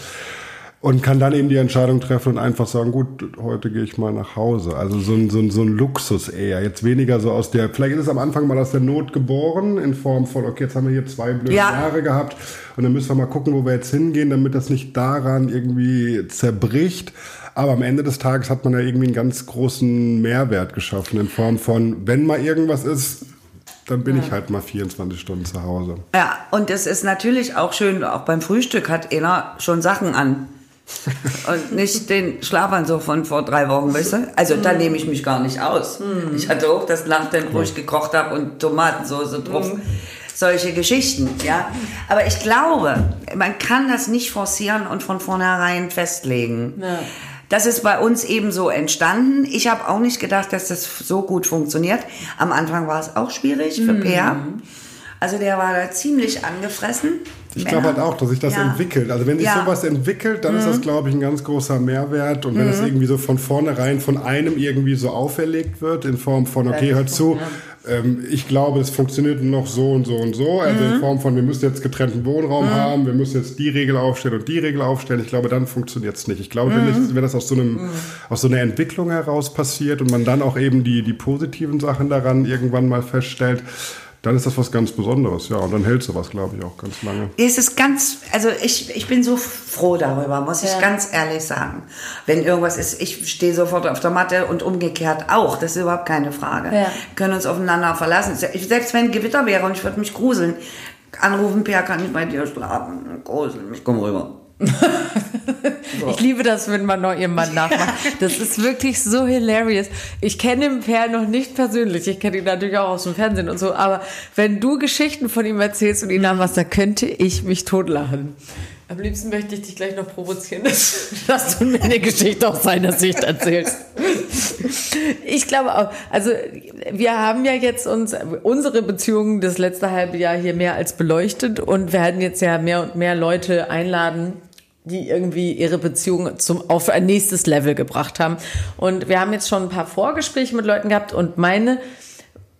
Und kann dann eben die Entscheidung treffen und einfach sagen, gut, heute gehe ich mal nach Hause. Also so ein, so ein, so ein Luxus eher. Jetzt weniger so aus der, vielleicht ist es am Anfang mal aus der Not geboren, in Form von, okay, jetzt haben wir hier zwei blöde ja. Jahre gehabt und dann müssen wir mal gucken, wo wir jetzt hingehen, damit das nicht daran irgendwie zerbricht. Aber am Ende des Tages hat man ja irgendwie einen ganz großen Mehrwert geschaffen in Form von, wenn mal irgendwas ist, dann bin ja. ich halt mal 24 Stunden zu Hause. Ja, und es ist natürlich auch schön, auch beim Frühstück hat einer schon Sachen an. (laughs) und nicht den Schlafanzug von vor drei Wochen, weißt du? Also da nehme ich mich gar nicht aus. Mm. Ich hatte auch das Nachthemd, wo ich gekocht habe und Tomatensauce drauf. Mm. Solche Geschichten, ja. Aber ich glaube, man kann das nicht forcieren und von vornherein festlegen. Ja. Das ist bei uns eben so entstanden. Ich habe auch nicht gedacht, dass das so gut funktioniert. Am Anfang war es auch schwierig für mhm. Peer. Also der war da ziemlich angefressen. Ich glaube halt auch, dass sich das ja. entwickelt. Also wenn sich ja. sowas entwickelt, dann mhm. ist das, mhm. glaube ich, ein ganz großer Mehrwert. Und wenn mhm. das irgendwie so von vornherein von einem irgendwie so auferlegt wird, in Form von, okay, hör zu, ähm, ich glaube, es funktioniert noch so und so und so. Also mhm. in Form von, wir müssen jetzt getrennten Wohnraum mhm. haben, wir müssen jetzt die Regel aufstellen und die Regel aufstellen. Ich glaube, dann funktioniert es nicht. Ich glaube, wenn, ich, wenn das aus so, einem, aus so einer Entwicklung heraus passiert und man dann auch eben die, die positiven Sachen daran irgendwann mal feststellt, dann ist das was ganz Besonderes, ja. Und dann hält sowas, glaube ich, auch ganz lange. Es ist ganz, also ich, ich bin so froh darüber, muss ich ja. ganz ehrlich sagen. Wenn irgendwas ist, ich stehe sofort auf der Matte und umgekehrt auch. Das ist überhaupt keine Frage. Ja. können uns aufeinander verlassen. Selbst wenn Gewitter wäre und ich würde mich gruseln, anrufen, Per, kann ich bei dir schlafen? Gruseln mich, komm rüber. (laughs) (laughs) Ich liebe das, wenn man noch Mann nachmacht. Das ist wirklich so hilarious. Ich kenne den Per noch nicht persönlich. Ich kenne ihn natürlich auch aus dem Fernsehen und so. Aber wenn du Geschichten von ihm erzählst und ihn nachmachst, da könnte ich mich totlachen. Am liebsten möchte ich dich gleich noch provozieren, (laughs) dass, dass du mir eine Geschichte aus seiner Sicht erzählst. Ich glaube auch, also wir haben ja jetzt uns unsere Beziehungen das letzte halbe Jahr hier mehr als beleuchtet und werden jetzt ja mehr und mehr Leute einladen, die irgendwie ihre Beziehung zum, auf ein nächstes Level gebracht haben. Und wir haben jetzt schon ein paar Vorgespräche mit Leuten gehabt und meine,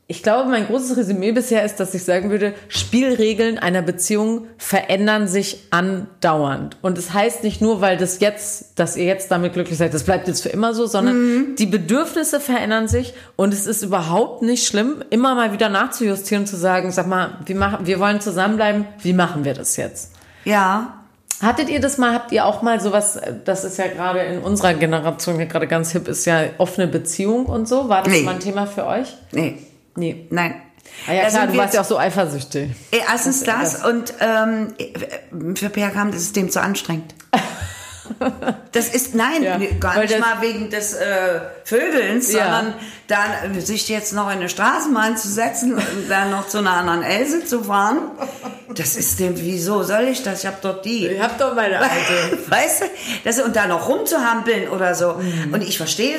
ich glaube, mein großes Resümee bisher ist, dass ich sagen würde, Spielregeln einer Beziehung verändern sich andauernd. Und es das heißt nicht nur, weil das jetzt, dass ihr jetzt damit glücklich seid, das bleibt jetzt für immer so, sondern mhm. die Bedürfnisse verändern sich und es ist überhaupt nicht schlimm, immer mal wieder nachzujustieren und zu sagen, sag mal, wir machen, wir wollen zusammenbleiben, wie machen wir das jetzt? Ja, Hattet ihr das mal, habt ihr auch mal sowas, das ist ja gerade in unserer Generation hier gerade ganz hip, ist ja offene Beziehung und so. War das nee. mal ein Thema für euch? Nee. Nee. Nein. Ah ja, klar, du warst ja auch so eifersüchtig. Erstens das, das und ähm, für Per kam das System zu anstrengend. (laughs) Das ist, nein, ja, gar nicht mal wegen des äh, Vögelns, ja. sondern dann äh, sich jetzt noch in eine Straßenbahn zu setzen und dann noch zu einer anderen Else zu fahren. Das ist dem, wieso soll ich das? Ich hab doch die. Ich hab doch meine alte. (laughs) Weißt du? Das, und da noch rumzuhampeln oder so. Mhm. Und ich verstehe,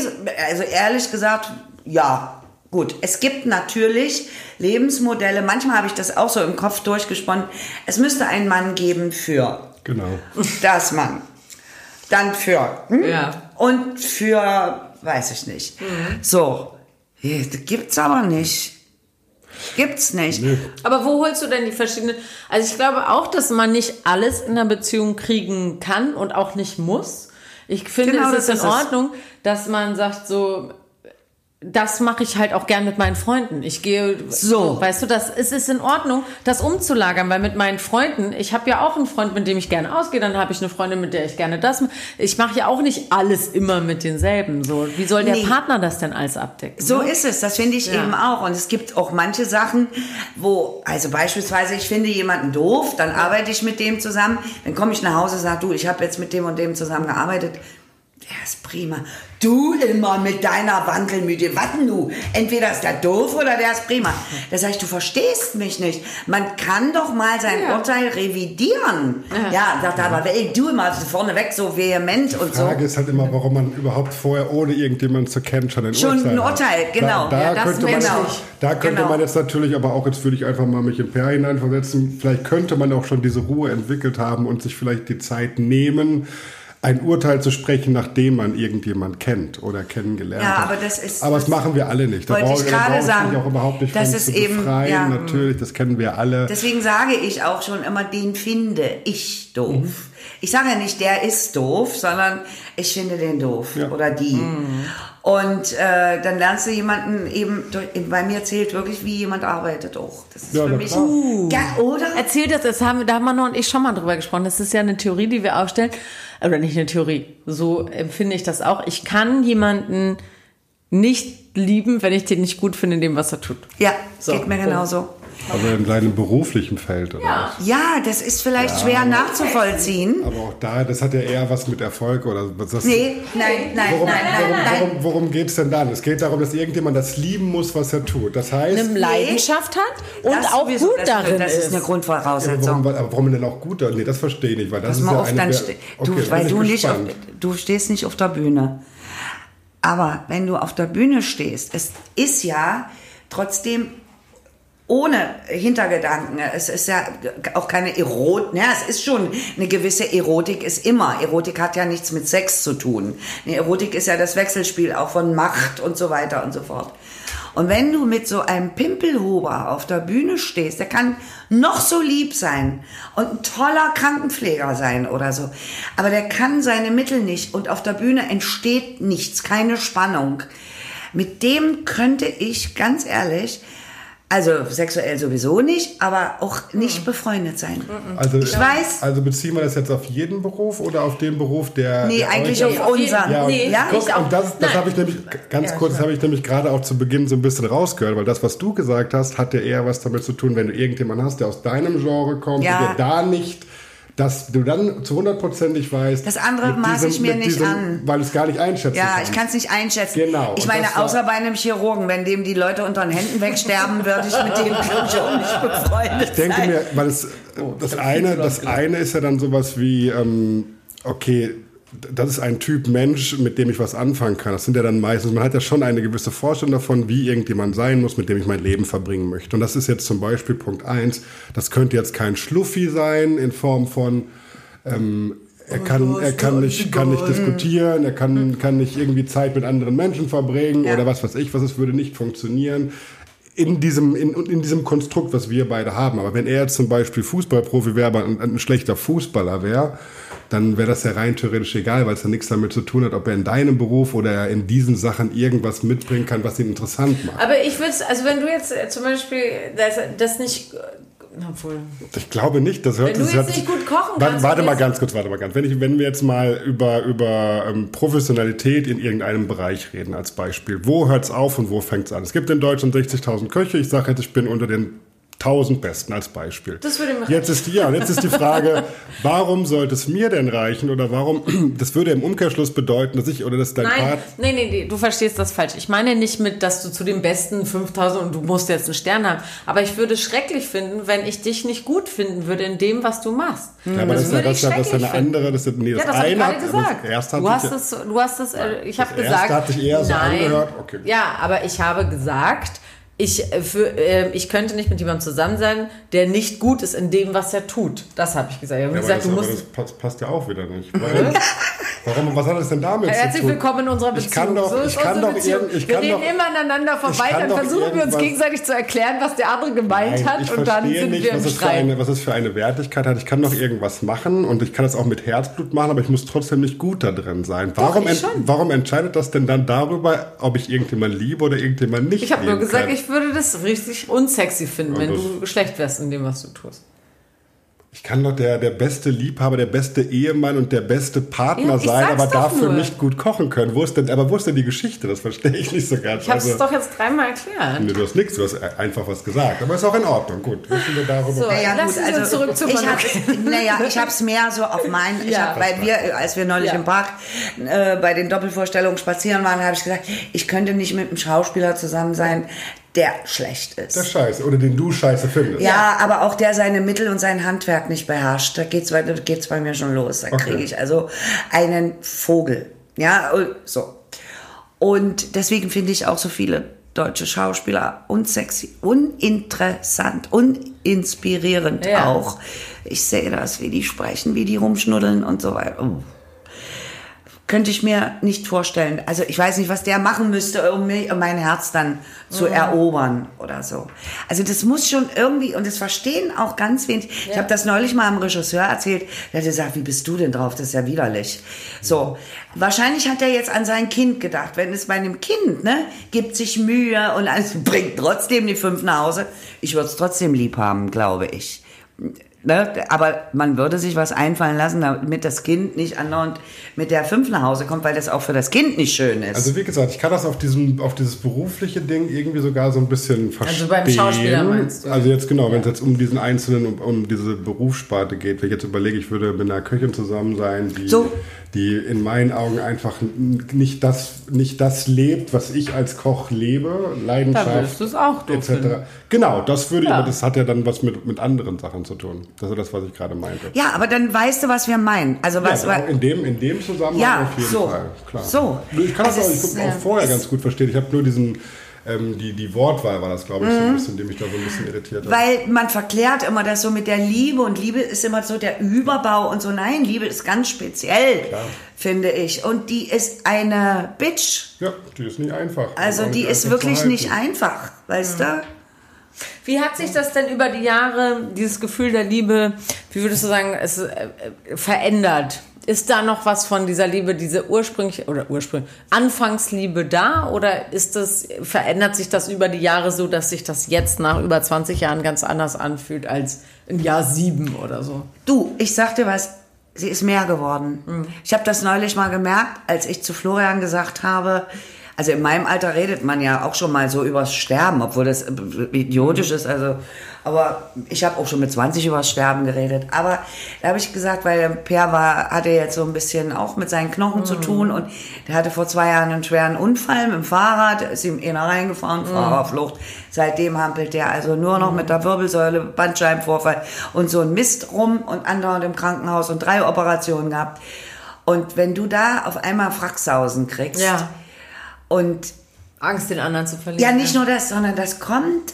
also ehrlich gesagt, ja, Gut, es gibt natürlich Lebensmodelle, manchmal habe ich das auch so im Kopf durchgesponnen. Es müsste einen Mann geben für genau. das Mann dann für hm? ja. und für weiß ich nicht. Mhm. So, das gibt's aber nicht. Gibt's nicht. Aber wo holst du denn die verschiedenen? Also ich glaube auch, dass man nicht alles in einer Beziehung kriegen kann und auch nicht muss. Ich finde, Genau, es ist in ist es. Ordnung, dass man sagt so, das mache ich halt auch gern mit meinen Freunden. Ich gehe So. weißt du, das es ist in Ordnung, das umzulagern, weil mit meinen Freunden, ich habe ja auch einen Freund, mit dem ich gerne ausgehe, dann habe ich eine Freundin, mit der ich gerne das. mache. Ich mache ja auch nicht alles immer mit denselben. So, wie soll der Nee. Partner das denn alles abdecken? So ne? ist es, das finde ich Ja. eben auch. Und es gibt auch manche Sachen, wo, also beispielsweise, ich finde jemanden doof, dann arbeite ich mit dem zusammen, dann komme ich nach Hause und sage, du, ich habe jetzt mit dem und dem zusammengearbeitet. Der ist prima. Du immer mit deiner Wankelmüde. Was denn du? Entweder ist der doof oder der ist prima. Da sage ich, du verstehst mich nicht. Man kann doch mal sein Ja. Urteil revidieren. Ja, sagt er, aber ey, du immer vorneweg so vehement und Die so. Frage ist halt immer, warum man überhaupt vorher, ohne irgendjemanden zu kennen, schon ein Schon Urteil ein Urteil, hat. genau. Da, da Ja, das könnte, man, menschlich. da könnte Genau. man jetzt natürlich, aber auch jetzt würde ich einfach mal mich im Per hineinversetzen, vielleicht könnte man auch schon diese Ruhe entwickelt haben und sich vielleicht die Zeit nehmen, ein Urteil zu sprechen, nachdem man irgendjemand kennt oder kennengelernt Ja, hat. aber das ist- Aber das das machen wir alle nicht. Da wollte ich brauche- da gerade ich sagen. auch überhaupt nicht Das ist eben, befreien. ja. Natürlich, das kennen wir alle. Deswegen sage ich auch schon immer, den finde ich doof. Mhm. Ich sage ja nicht, der ist doof, sondern ich finde den doof Ja. oder die. Und äh, dann lernst du jemanden eben, durch- bei mir zählt wirklich, wie jemand arbeitet auch. Das ist Ja, für mich, klar. ja, oder? Erzähl das, das haben, da haben Manu und ich schon mal drüber gesprochen. Das ist ja eine Theorie, die wir aufstellen. Oder nicht eine Theorie. So empfinde ich das auch. Ich kann jemanden nicht lieben, wenn ich den nicht gut finde in dem, was er tut. Ja, So, geht mir genauso. Also in seinem beruflichen Feld oder Ja. was? Ja, das ist vielleicht schwer nachzuvollziehen. Aber auch da, das hat ja eher was mit Erfolg oder was das Nee, nein, nein, Worum, nein, nein, worum, nein. worum, worum geht es denn dann? Es geht darum, dass irgendjemand das lieben muss, was er tut. Das heißt, Eine Leidenschaft hat und Das auch sowieso, gut das, darin Das ist eine Ja, Grundvoraussetzung. warum, aber warum denn auch gut? Nee, das verstehe ich nicht, weil das Pass ist ja eine dann Okay, du, weil du ich nicht auf, du stehst nicht auf der Bühne. Aber wenn du auf der Bühne stehst, es ist ja trotzdem ohne Hintergedanken. Es ist ja auch keine Erotik. Ja, es ist schon eine gewisse Erotik, ist immer. Erotik hat ja nichts mit Sex zu tun. Eine Erotik ist ja das Wechselspiel auch von Macht und so weiter und so fort. Und wenn du mit so einem Pimpelhuber auf der Bühne stehst, der kann noch so lieb sein und ein toller Krankenpfleger sein oder so, aber der kann seine Mittel nicht und auf der Bühne entsteht nichts, keine Spannung. Mit dem könnte ich ganz ehrlich, also sexuell sowieso nicht, aber auch nicht befreundet sein. Also, Ich weiß. Also beziehen wir das jetzt auf jeden Beruf oder auf den Beruf, der. Nee, der eigentlich euch- auf unseren. Ja, und, Nee, ja, guck, ich auch. und das, das habe ich nämlich, ganz Ja, kurz, das habe ich nämlich gerade auch zu Beginn so ein bisschen rausgehört, weil das, was du gesagt hast, hat ja eher was damit zu tun, wenn du irgendjemanden hast, der aus deinem Genre kommt, Ja. der da nicht, dass du dann zu hundertprozentig weißt. Das andere mit maß ich mir nicht an. Weil es gar nicht einschätzen Ja, kannst. ich kann es nicht einschätzen. Genau, Ich meine, außer bei einem Chirurgen, wenn dem die Leute unter den Händen wegsterben, würde ich mit dem auch nicht befreundet Ich denke sein. mir, weil es, das, eine, das eine ist ja dann sowas wie, ähm, okay, das ist ein Typ Mensch, mit dem ich was anfangen kann. Das sind ja dann meistens, man hat ja schon eine gewisse Vorstellung davon, wie irgendjemand sein muss, mit dem ich mein Leben verbringen möchte. Und das ist jetzt zum Beispiel Punkt eins. Das könnte jetzt kein Schluffi sein in Form von, ähm, er kann, er kann nicht, kann nicht diskutieren, er kann, kann nicht irgendwie Zeit mit anderen Menschen verbringen Ja. oder was weiß ich, was es würde nicht funktionieren in diesem, in, in diesem Konstrukt, was wir beide haben. Aber wenn er jetzt zum Beispiel Fußballprofi wäre, aber ein, ein schlechter Fußballer wäre, dann wäre das ja rein theoretisch egal, weil es ja nichts damit zu tun hat, ob er in deinem Beruf oder er in diesen Sachen irgendwas mitbringen kann, was ihn interessant macht. Aber ich würde also wenn du jetzt äh, zum Beispiel das, das nicht, obwohl, Ich glaube nicht, das hört Wenn du jetzt hört nicht gut kochen Warte, kannst warte mal ganz kurz, warte mal ganz. Wenn, ich, wenn wir jetzt mal über, über ähm, Professionalität in irgendeinem Bereich reden, als Beispiel, wo hört's auf und wo fängt's an? Es gibt in Deutschland 60.000 Köche. Ich sage jetzt, ich bin unter den 1000 Besten als Beispiel. Das würde mir jetzt ist die, ja, jetzt ist die Frage, (laughs) warum sollte es mir denn reichen oder warum? (clears throat) Das würde im Umkehrschluss bedeuten, dass ich oder dass dein Nein, Part nee, nee, nee, du verstehst das falsch. Ich meine nicht mit, dass du zu den besten 5000 und du musst jetzt einen Stern haben. Aber ich würde es schrecklich finden, wenn ich dich nicht gut finden würde in dem, was du machst. Ja, aber das, ist das, ich ist ja, das ist ja schrecklich eine andere, das ist, nee, das Ja, das eine gerade hat- gesagt. Das erste hat du, hast es, du hast es, äh, ich habe Das gesagt. erste hat sich eher so nein, angehört, okay. Ja, aber ich habe gesagt, ich, äh, für, äh, ich könnte nicht mit jemandem zusammen sein, der nicht gut ist in dem, was er tut. Das habe ich gesagt. Ich habe Ja, aber gesagt, das, du musst. das passt, passt ja auch wieder nicht. (laughs) Weil, Warum, was hat das denn damit Herzlich zu tun? willkommen in unserer Beziehung. Ich kann doch, so ich kann doch, Beziehung. ich Wir kann reden doch, immer aneinander vorbei, dann doch versuchen wir uns gegenseitig zu erklären, was der andere gemeint Nein, hat und dann sind nicht, wir im was es, Streit. eine, was es für eine Wertigkeit hat. Ich kann doch irgendwas machen und ich kann es auch mit Herzblut machen, aber ich muss trotzdem nicht gut da drin sein. Warum, ich ent, warum entscheidet das denn dann darüber, ob ich irgendjemand liebe oder irgendjemand nicht Ich habe nur gesagt, kann? ich würde das richtig unsexy finden, wenn das- du schlecht wärst in dem, was du tust. Ich kann doch der, der beste Liebhaber, der beste Ehemann und der beste Partner Ja, sein, aber dafür nur. nicht gut kochen können. Wo ist denn, aber wo ist denn die Geschichte? Das verstehe ich nicht so ganz. Ich habe es Also- doch jetzt dreimal erklärt. Nee, du hast nichts, du hast einfach was gesagt. Aber ist auch in Ordnung. Gut, wissen wir darüber. So. Naja, Lass gut, uns also zurück zu ich hab's, (laughs) naja, ich habe es mehr so auf mein, ich Ja. hab, weil wir, als wir neulich Ja. im Park äh, bei den Doppelvorstellungen spazieren waren, habe ich gesagt, ich könnte nicht mit einem Schauspieler zusammen sein, der schlecht ist. Der Scheiße. Oder den du scheiße findest. Ja, aber auch der seine Mittel und sein Handwerk nicht beherrscht. Da geht's, bei- da geht's bei mir schon los. Da Okay. kriege ich also einen Vogel. Ja, und so. Und deswegen finde ich auch so viele deutsche Schauspieler unsexy, uninteressant, uninspirierend Ja. auch. Ich sehe das, wie die sprechen, wie die rumschnuddeln und so weiter. Oh. Könnte ich mir nicht vorstellen. Also ich weiß nicht, was der machen müsste, um, mich, um mein Herz dann zu erobern oder so. Also das muss schon irgendwie, und das verstehen auch ganz wenig. Ich habe das neulich mal einem Regisseur erzählt, der hat gesagt, wie bist du denn drauf? Das ist ja widerlich. So, wahrscheinlich hat er jetzt an sein Kind gedacht. Wenn es bei einem Kind, ne, gibt sich Mühe und alles (laughs) bringt trotzdem die fünf nach Hause. Ich würde es trotzdem lieb haben, glaube ich. Ne? Aber man würde sich was einfallen lassen, damit das Kind nicht andauernd mit der 5 nach Hause kommt, weil das auch für das Kind nicht schön ist. Also wie gesagt, ich kann das auf diesem, auf dieses berufliche Ding irgendwie sogar so ein bisschen verstehen. Also beim Schauspieler meinst du? Also jetzt genau, wenn es jetzt um diesen einzelnen, um, um diese Berufssparte geht, wenn ich jetzt überlege, ich würde mit einer Köchin zusammen sein, die, So. Die in meinen Augen einfach nicht das, nicht das lebt, was ich als Koch lebe, Leidenschaft, Da würdest du es auch doof etc. finden. Genau, das würde ich, Ja. aber das hat ja dann was mit, mit anderen Sachen zu tun. Das ist das, was ich gerade meinte. ja, aber dann weißt du, was wir meinen. Also was ja, auch in dem, in dem Zusammenhang Ja, auf jeden so. Fall. Klar. So. Ich kann das Also auch, es ich ist, auch äh, vorher es- ganz gut verstehen. Ich habe nur diesen, ähm, die, die Wortwahl war das, glaube ich, so ein bisschen, die mich da so ein bisschen irritiert hat. Mhm. weil man verklärt immer das so mit der Liebe und Liebe ist immer so der Überbau und so. Nein, Liebe ist ganz speziell, finde ich. Und die ist eine Bitch. ja, die ist nicht einfach. Also die ist wirklich nicht einfach, weißt du? Wie hat sich das denn über die Jahre, dieses Gefühl der Liebe, wie würdest du sagen, es äh, verändert? Ist da noch was von dieser Liebe, diese ursprüngliche oder ursprünglich Anfangsliebe da oder ist das verändert sich das über die Jahre so, dass sich das jetzt nach über 20 Jahren ganz anders anfühlt als in Jahr sieben oder so? Du, ich sag dir was, sie ist mehr geworden. Ich habe das neulich mal gemerkt, als ich zu Florian gesagt habe, also in meinem Alter redet man ja auch schon mal so übers Sterben, obwohl das idiotisch ist, also aber ich habe auch schon mit 20 übers Sterben geredet, aber da habe ich gesagt, weil der Per war hatte jetzt so ein bisschen auch mit seinen Knochen zu tun und der hatte vor zwei Jahren einen schweren Unfall mit dem Fahrrad, ist ihm einer reingefahren, Fahrerflucht. Seitdem hampelt der also nur noch mit der Wirbelsäule, Bandscheibenvorfall und so ein Mist rum und andauernd im Krankenhaus und drei Operationen gehabt. Und wenn du da auf einmal Fracksausen kriegst Ja. Und Angst, den anderen zu verlieren. ja, nicht nur das, sondern das kommt,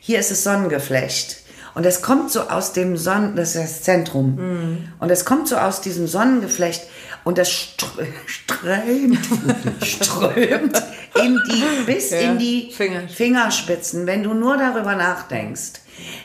hier ist das Sonnengeflecht. Und das kommt so aus dem Sonnen, das ist das Zentrum. Mhm. Und das kommt so aus diesem Sonnengeflecht und das str strömt, (laughs) strömt in die, bis Ja, in die Fingerspitzen. Fingerspitzen, wenn du nur darüber nachdenkst.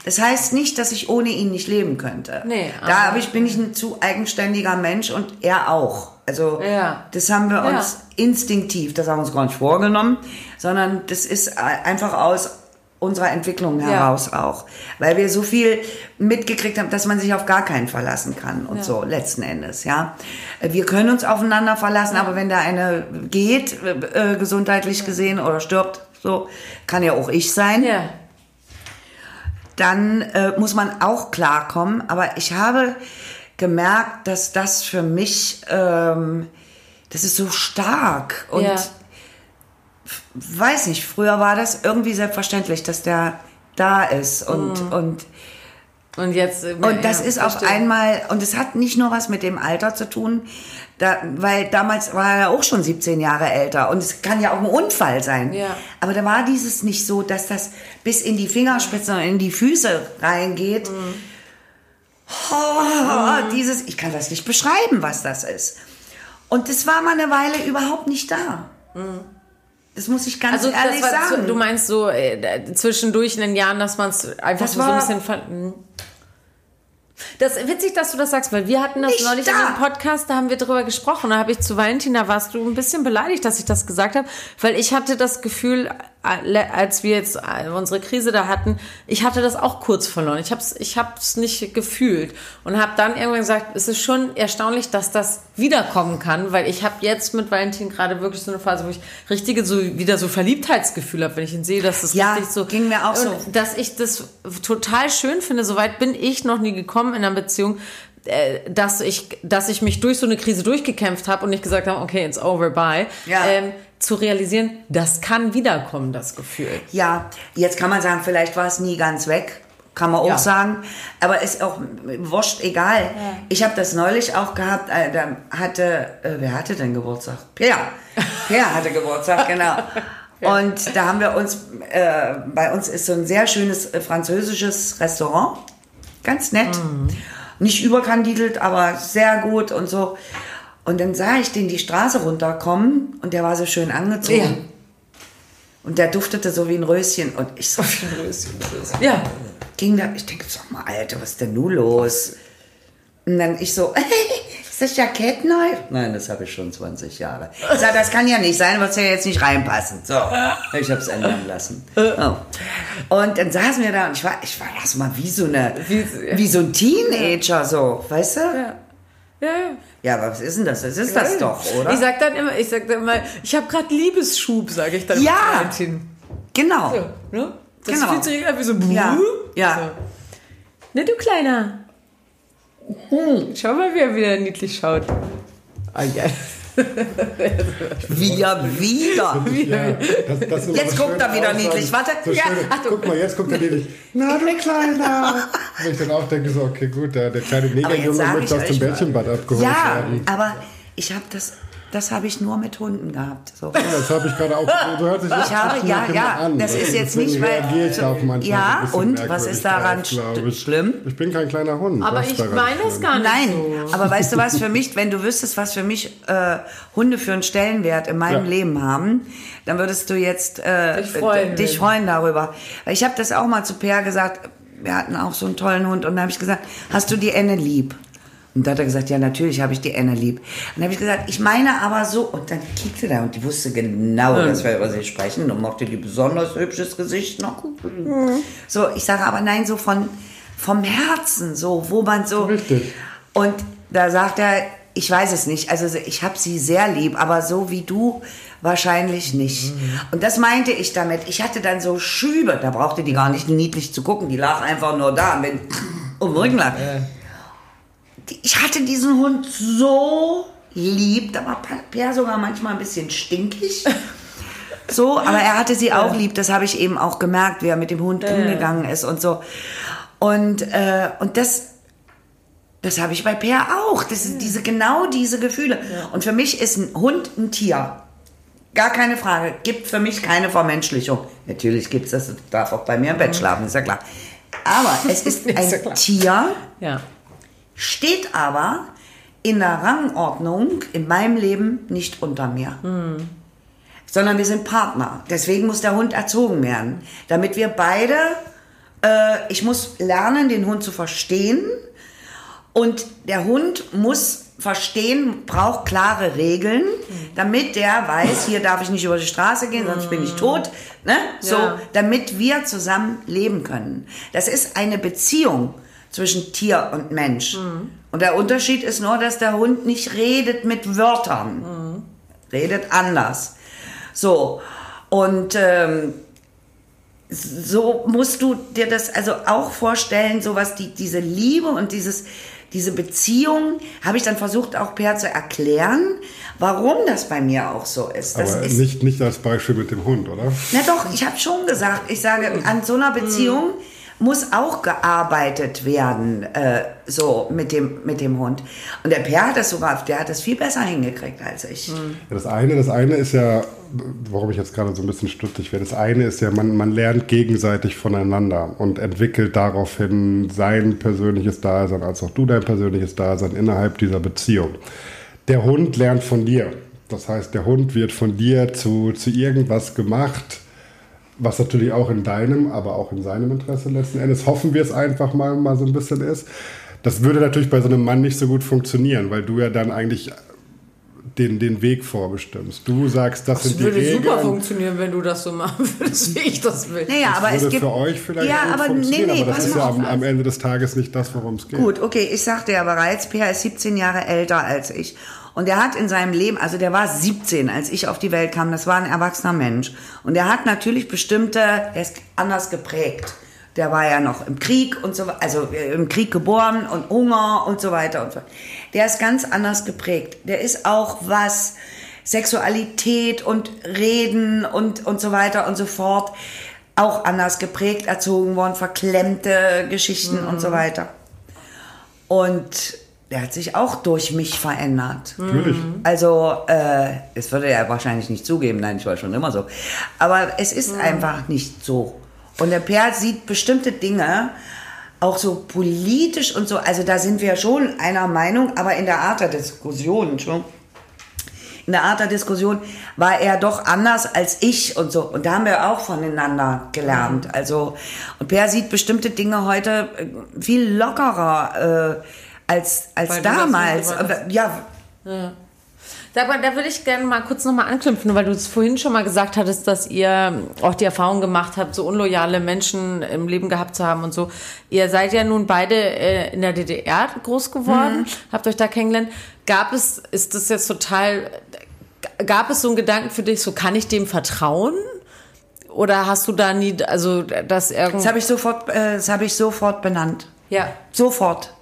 Das heißt nicht, dass ich ohne ihn nicht leben könnte. Nee, da ich, bin ich ein zu eigenständiger Mensch und er auch. Also Ja. das haben wir Ja. uns instinktiv, das haben wir uns gar nicht vorgenommen, sondern das ist einfach aus unserer Entwicklung Ja. heraus auch. Weil wir so viel mitgekriegt haben, dass man sich auf gar keinen verlassen kann und Ja. so, letzten Endes, ja. Wir können uns aufeinander verlassen, aber wenn da eine geht, äh, gesundheitlich gesehen, oder stirbt, so, kann ja auch ich sein Ja. dann äh, muss man auch klarkommen. Aber ich habe gemerkt, dass das für mich, ähm, das ist so stark. Und Ja. weiß nicht, früher war das irgendwie selbstverständlich, dass der da ist. Und, und, Und jetzt. äh, und das ja, ist auf verstehe. einmal, und es hat nicht nur was mit dem Alter zu tun, da, weil damals war er auch schon 17 Jahre älter und es kann ja auch ein Unfall sein. Ja. Aber da war dieses nicht so, dass das bis in die Fingerspitzen und in die Füße reingeht. Oh, dieses, ich kann das nicht beschreiben, was das ist. Und das war mal eine Weile überhaupt nicht da. Das muss ich ganz Also ehrlich war, sagen. du meinst so äh, zwischendurch in den Jahren, dass man es einfach Das so ein bisschen ver- hm. Das ist witzig, dass du das sagst, weil wir hatten das Nicht neulich da. in einem Podcast, da haben wir drüber gesprochen. Da habe ich zu Valentina, warst du ein bisschen beleidigt, dass ich das gesagt habe, weil ich hatte das Gefühl, als wir jetzt äh, unsere Krise da hatten, ich hatte das auch kurz verloren. Ich habe es ich hab's nicht gefühlt und habe dann irgendwann gesagt, es ist schon erstaunlich, dass das wiederkommen kann, weil ich habe jetzt mit Valentin gerade wirklich so eine Phase, wo ich richtige so wieder so Verliebtheitsgefühl habe, wenn ich ihn sehe, dass es Ja, richtig so ging mir auch so. dass ich das total schön finde. Soweit bin ich noch nie gekommen in einer Beziehung, äh, dass ich, dass ich mich durch so eine Krise durchgekämpft habe und nicht gesagt habe, okay, it's over, bye. Ja. Ähm, zu realisieren, das kann wiederkommen, das Gefühl. Ja, jetzt kann man sagen, vielleicht war es nie ganz weg. Kann man auch Ja. sagen. Aber ist auch wurscht, egal. Ich habe das neulich auch gehabt. Äh, da hatte, äh, wer hatte denn Geburtstag? Per. Per hatte Geburtstag, (laughs) genau. Und da haben wir uns, äh, bei uns ist so ein sehr schönes äh, französisches Restaurant. Ganz nett. Nicht überkandidelt, aber sehr gut und so. Und dann sah ich den die Straße runterkommen und der war so schön angezogen. Ja. Und der duftete so wie ein Röschen. Und ich so, (laughs) Ja. ging da, ich denke, sag mal, Alter, was ist denn nun los? Und dann ich so, (laughs) ist das Jackett neu? Nein, das habe ich schon 20 Jahre. Ich sag, das kann ja nicht sein, wird ja jetzt nicht reinpassen. So, ich habe es ändern lassen. Oh. Und dann saßen wir da und ich war, ich war erstmal wie so eine, Wie- wie so ein Teenager, so, weißt du? Ja. Ja, ja. Ja, aber was ist denn das? Das ist das doch, oder? Ich sag dann immer, ich sag dann immer, ich habe gerade Liebesschub, sage ich dann Ja. genau. So, ne? Das Genau. fühlt sich an wie so, Ja, So. ja. Ne, du Kleiner. Schau mal, wie er wieder niedlich schaut. Ah, ja. Wir (laughs) wieder. Ja, das, das Jetzt guckt er wieder Aussagen. niedlich. Warte. So Ja, schöne, guck mal, jetzt guckt er niedlich. Na, du Kleiner. (laughs) Und ich dann auch denke so, okay, gut, der, der kleine Negerjunge möchte aus dem. Bällchenbad abgeholt Ja, werden. aber ich habe das, das habe ich nur mit Hunden gehabt. So. Ja, das habe ich gerade auch. So hört sich Ich habe, ja, ja, an. das ist jetzt Deswegen nicht, weil- reagiere ich da auch manchmal Ja, und? Was ist daran ich. schlimm? Ich bin kein kleiner Hund. Aber ich meine das schlimm? gar nicht Nein, so. aber weißt du was für mich, wenn du wüsstest, was für mich äh, Hunde für einen Stellenwert in meinem Ja. Leben haben, dann würdest du jetzt äh, Dich freuen. dich freuen darüber. Ich habe das auch mal zu Per gesagt, wir hatten auch so einen tollen Hund und dann habe ich gesagt, hast du die Enne lieb? Und da hat er gesagt, ja, natürlich habe ich die Enne lieb. Und dann habe ich gesagt, ich meine aber so. Und dann kickte er und die wusste genau, dass wir über sie sprechen und mochte die besonders hübsches Gesicht noch. So, ich sage aber nein, so von, vom Herzen, so, wo man so. Richtig. Und da sagt er, ich weiß es nicht, also ich habe sie sehr lieb, aber so wie du wahrscheinlich nicht. Und das meinte ich damit. Ich hatte dann so Schübe, da brauchte die gar nicht niedlich zu gucken, die lag einfach nur da, mit (laughs) um Rücken lag. Die- Ich hatte diesen Hund so lieb, da war Per sogar manchmal ein bisschen stinkig. (laughs) So, aber er hatte sie auch lieb, das habe ich eben auch gemerkt, wie er mit dem Hund umgegangen ist und so. Und, äh, und das, das habe ich bei Per auch. Das ist diese, genau diese Gefühle. Und für mich ist ein Hund ein Tier. Gar keine Frage. Gibt für mich keine Vermenschlichung. Natürlich gibt es das, darf auch bei mir im Bett schlafen, ist ja klar. Aber es (laughs) ist ja ein klar. Tier, Ja. Steht aber in der Rangordnung in meinem Leben nicht unter mir. Sondern wir sind Partner. Deswegen muss der Hund erzogen werden. Damit wir beide, äh, ich muss lernen, den Hund zu verstehen. Und der Hund muss verstehen, braucht klare Regeln, damit der weiß, hier darf ich nicht über die Straße gehen, sonst bin ich tot. Ne? So, Ja. damit wir zusammen leben können. Das ist eine Beziehung zwischen Tier und Mensch. Und der Unterschied ist nur, dass der Hund nicht redet mit Wörtern. Redet anders. So. Und ähm, so musst du dir das also auch vorstellen, so was die, diese Liebe und dieses, diese Beziehung, habe ich dann versucht auch Per zu erklären, warum das bei mir auch so ist. Das Aber ist nicht, nicht als Beispiel mit dem Hund, oder? na doch, ich habe schon gesagt, ich sage, an so einer Beziehung muss auch gearbeitet werden, äh, so mit dem, mit dem Hund. Und der Per hat das sogar, der hat das viel besser hingekriegt als ich. Ja, Das eine, das eine ist ja, warum ich jetzt gerade so ein bisschen stutzig werde, das eine ist ja, man, man lernt gegenseitig voneinander und entwickelt daraufhin sein persönliches Dasein, als auch du dein persönliches Dasein innerhalb dieser Beziehung. der Hund lernt von dir. Das heißt, der Hund wird von dir zu, zu irgendwas gemacht, was natürlich auch in deinem, aber auch in seinem Interesse letzten Endes, hoffen wir es einfach mal, mal so ein bisschen ist. Das würde natürlich bei so einem Mann nicht so gut funktionieren, weil du ja dann eigentlich den, den Weg vorbestimmst. Du sagst, das, das sind die Regeln. Das würde super funktionieren, wenn du das so machen (laughs) würdest, wie ich das will. Naja, das aber würde es gibt, für euch vielleicht ja, aber, funktionieren, nee, nee, aber das ist ja am, am, Ende des Tages nicht das, worum es geht. Gut, okay, ich sagte ja bereits, Peer ist 17 Jahre älter als ich. Und er hat in seinem Leben, also der war 17, als ich auf die Welt kam, das war ein erwachsener Mensch. Und er hat natürlich bestimmte, er ist anders geprägt. Der war ja noch im Krieg und so, also äh, im Krieg geboren und Hunger und so weiter und so. Der ist ganz anders geprägt. Der ist auch was Sexualität und Reden und, und so weiter und so fort auch anders geprägt erzogen worden, verklemmte Geschichten mhm. und so mhm. weiter. Und der hat sich auch durch mich verändert. Natürlich. Also, äh, es würde er wahrscheinlich nicht zugeben, nein, ich war schon immer so. Aber es ist mhm. einfach nicht so. Und der Per sieht bestimmte Dinge, auch so politisch und so, also da sind wir schon einer Meinung, aber in der Art der Diskussion, schon, in der Art der Diskussion war er doch anders als ich und so. Und da haben wir auch voneinander gelernt. Mhm. Also, und Per sieht bestimmte Dinge heute viel lockerer, äh, als, als damals. Ja. ja. Da, da würde ich gerne mal kurz nochmal anknüpfen, weil du es vorhin schon mal gesagt hattest, dass ihr auch die Erfahrung gemacht habt, so unloyale Menschen im Leben gehabt zu haben und so. Ihr seid ja nun beide äh, in der DDR groß geworden, mhm. habt euch da kennengelernt. Gab es, ist das jetzt total, gab es so einen Gedanken für dich, so kann ich dem vertrauen? Oder hast du da nie, also das irgendwie. Das habe ich sofort, äh, das habe ich sofort benannt. Ja. Sofort.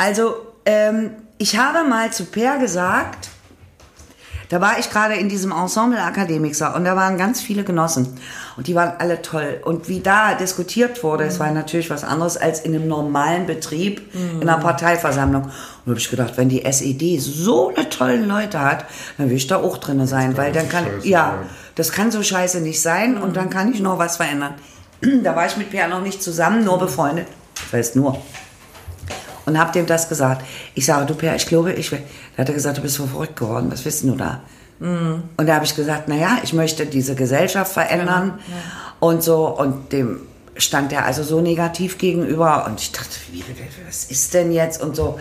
Also, ähm, ich habe mal zu Per gesagt, da war ich gerade in diesem Ensemble Akademixer und da waren ganz viele Genossen und die waren alle toll. Und wie da diskutiert wurde, es mhm. war natürlich was anderes als in einem normalen Betrieb, mhm. in einer Parteiversammlung. Und da habe ich gedacht, wenn die SED so eine tollen Leute hat, dann will ich da auch drin sein, weil dann kann, ja, das kann so scheiße nicht sein mhm. und dann kann ich noch was verändern. (clears throat) da war ich mit Per noch nicht zusammen, nur befreundet. Das heißt nur und habe dem das gesagt. Ich sage, du Per, ich glaube, ich will. Da hat er gesagt, du bist so verrückt geworden, was wissen du da? Mhm. Und da habe ich gesagt, naja, ich möchte diese Gesellschaft verändern genau. ja. und so. Und dem stand er also so negativ gegenüber und ich dachte, wie, was ist denn jetzt und so.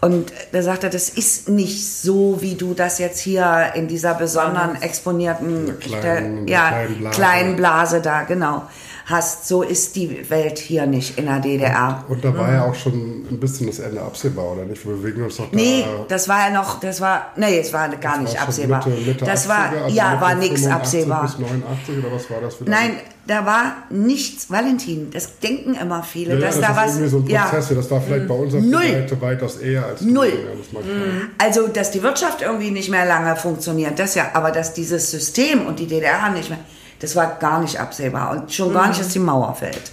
Und da sagt er, das ist nicht so, wie du das jetzt hier in dieser besonderen exponierten kleinen, ja, kleinen Blase. kleinen Blase da, genau hast. So ist die Welt hier nicht in der DDR. Und, da war mhm. ja auch schon ein bisschen das Ende absehbar, oder nicht? Wir bewegen uns doch da. Nee, das war ja noch, das war, nee, es war gar nicht absehbar. Mitte, Mitte das 80er, war, also ja, war nichts absehbar. Bis 89 oder was war das? Für Nein, da war nichts, Valentin, das denken immer viele, ja, dass das da was. Irgendwie so ein Prozess, ja. das war vielleicht bei uns auf Null. Seite weitaus eher als Null. Mhm. Also, dass die Wirtschaft irgendwie nicht mehr lange funktioniert, das ja, aber dass dieses System und die DDR nicht mehr, das war gar nicht absehbar und schon gar nicht, mhm. dass die Mauer fällt.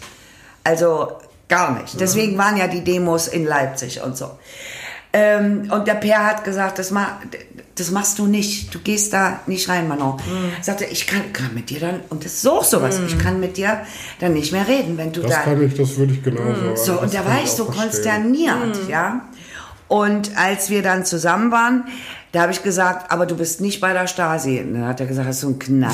Also gar nicht. Deswegen waren ja die Demos in Leipzig und so. Ähm, und der Per hat gesagt, das, ma das machst du nicht. Du gehst da nicht rein, Manon. Mhm. Sagte, ich kann, kann mit dir dann, und das ist auch sowas, mhm. ich kann mit dir dann nicht mehr reden, wenn du das da. Das kann ich, das würde ich genauso. Mhm. So, und da war ich so konsterniert, mhm. ja. Und als wir dann zusammen waren, da habe ich gesagt, aber du bist nicht bei der Stasi. Und dann hat er gesagt, hast du einen Knall?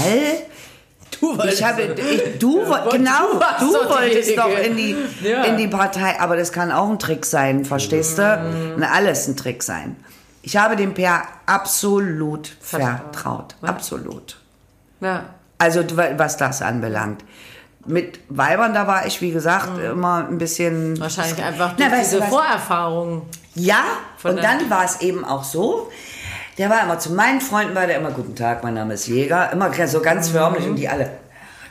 Du wolltest, ich habe, ich, du, genau, du, du wolltest doch in die, ja. in die Partei, aber das kann auch ein Trick sein, verstehst du? Mhm. Alles ein Trick sein. Ich habe dem Per absolut vertraut, vertraut. Ja. absolut. Ja. Also was das anbelangt. Mit Weibern, da war ich, wie gesagt, mhm. immer ein bisschen... Wahrscheinlich einfach durch na, diese Vorerfahrung. Ja, und dann war es eben auch so, der war immer zu meinen Freunden, war der immer, guten Tag, mein Name ist Jäger, immer so ganz förmlich und die alle,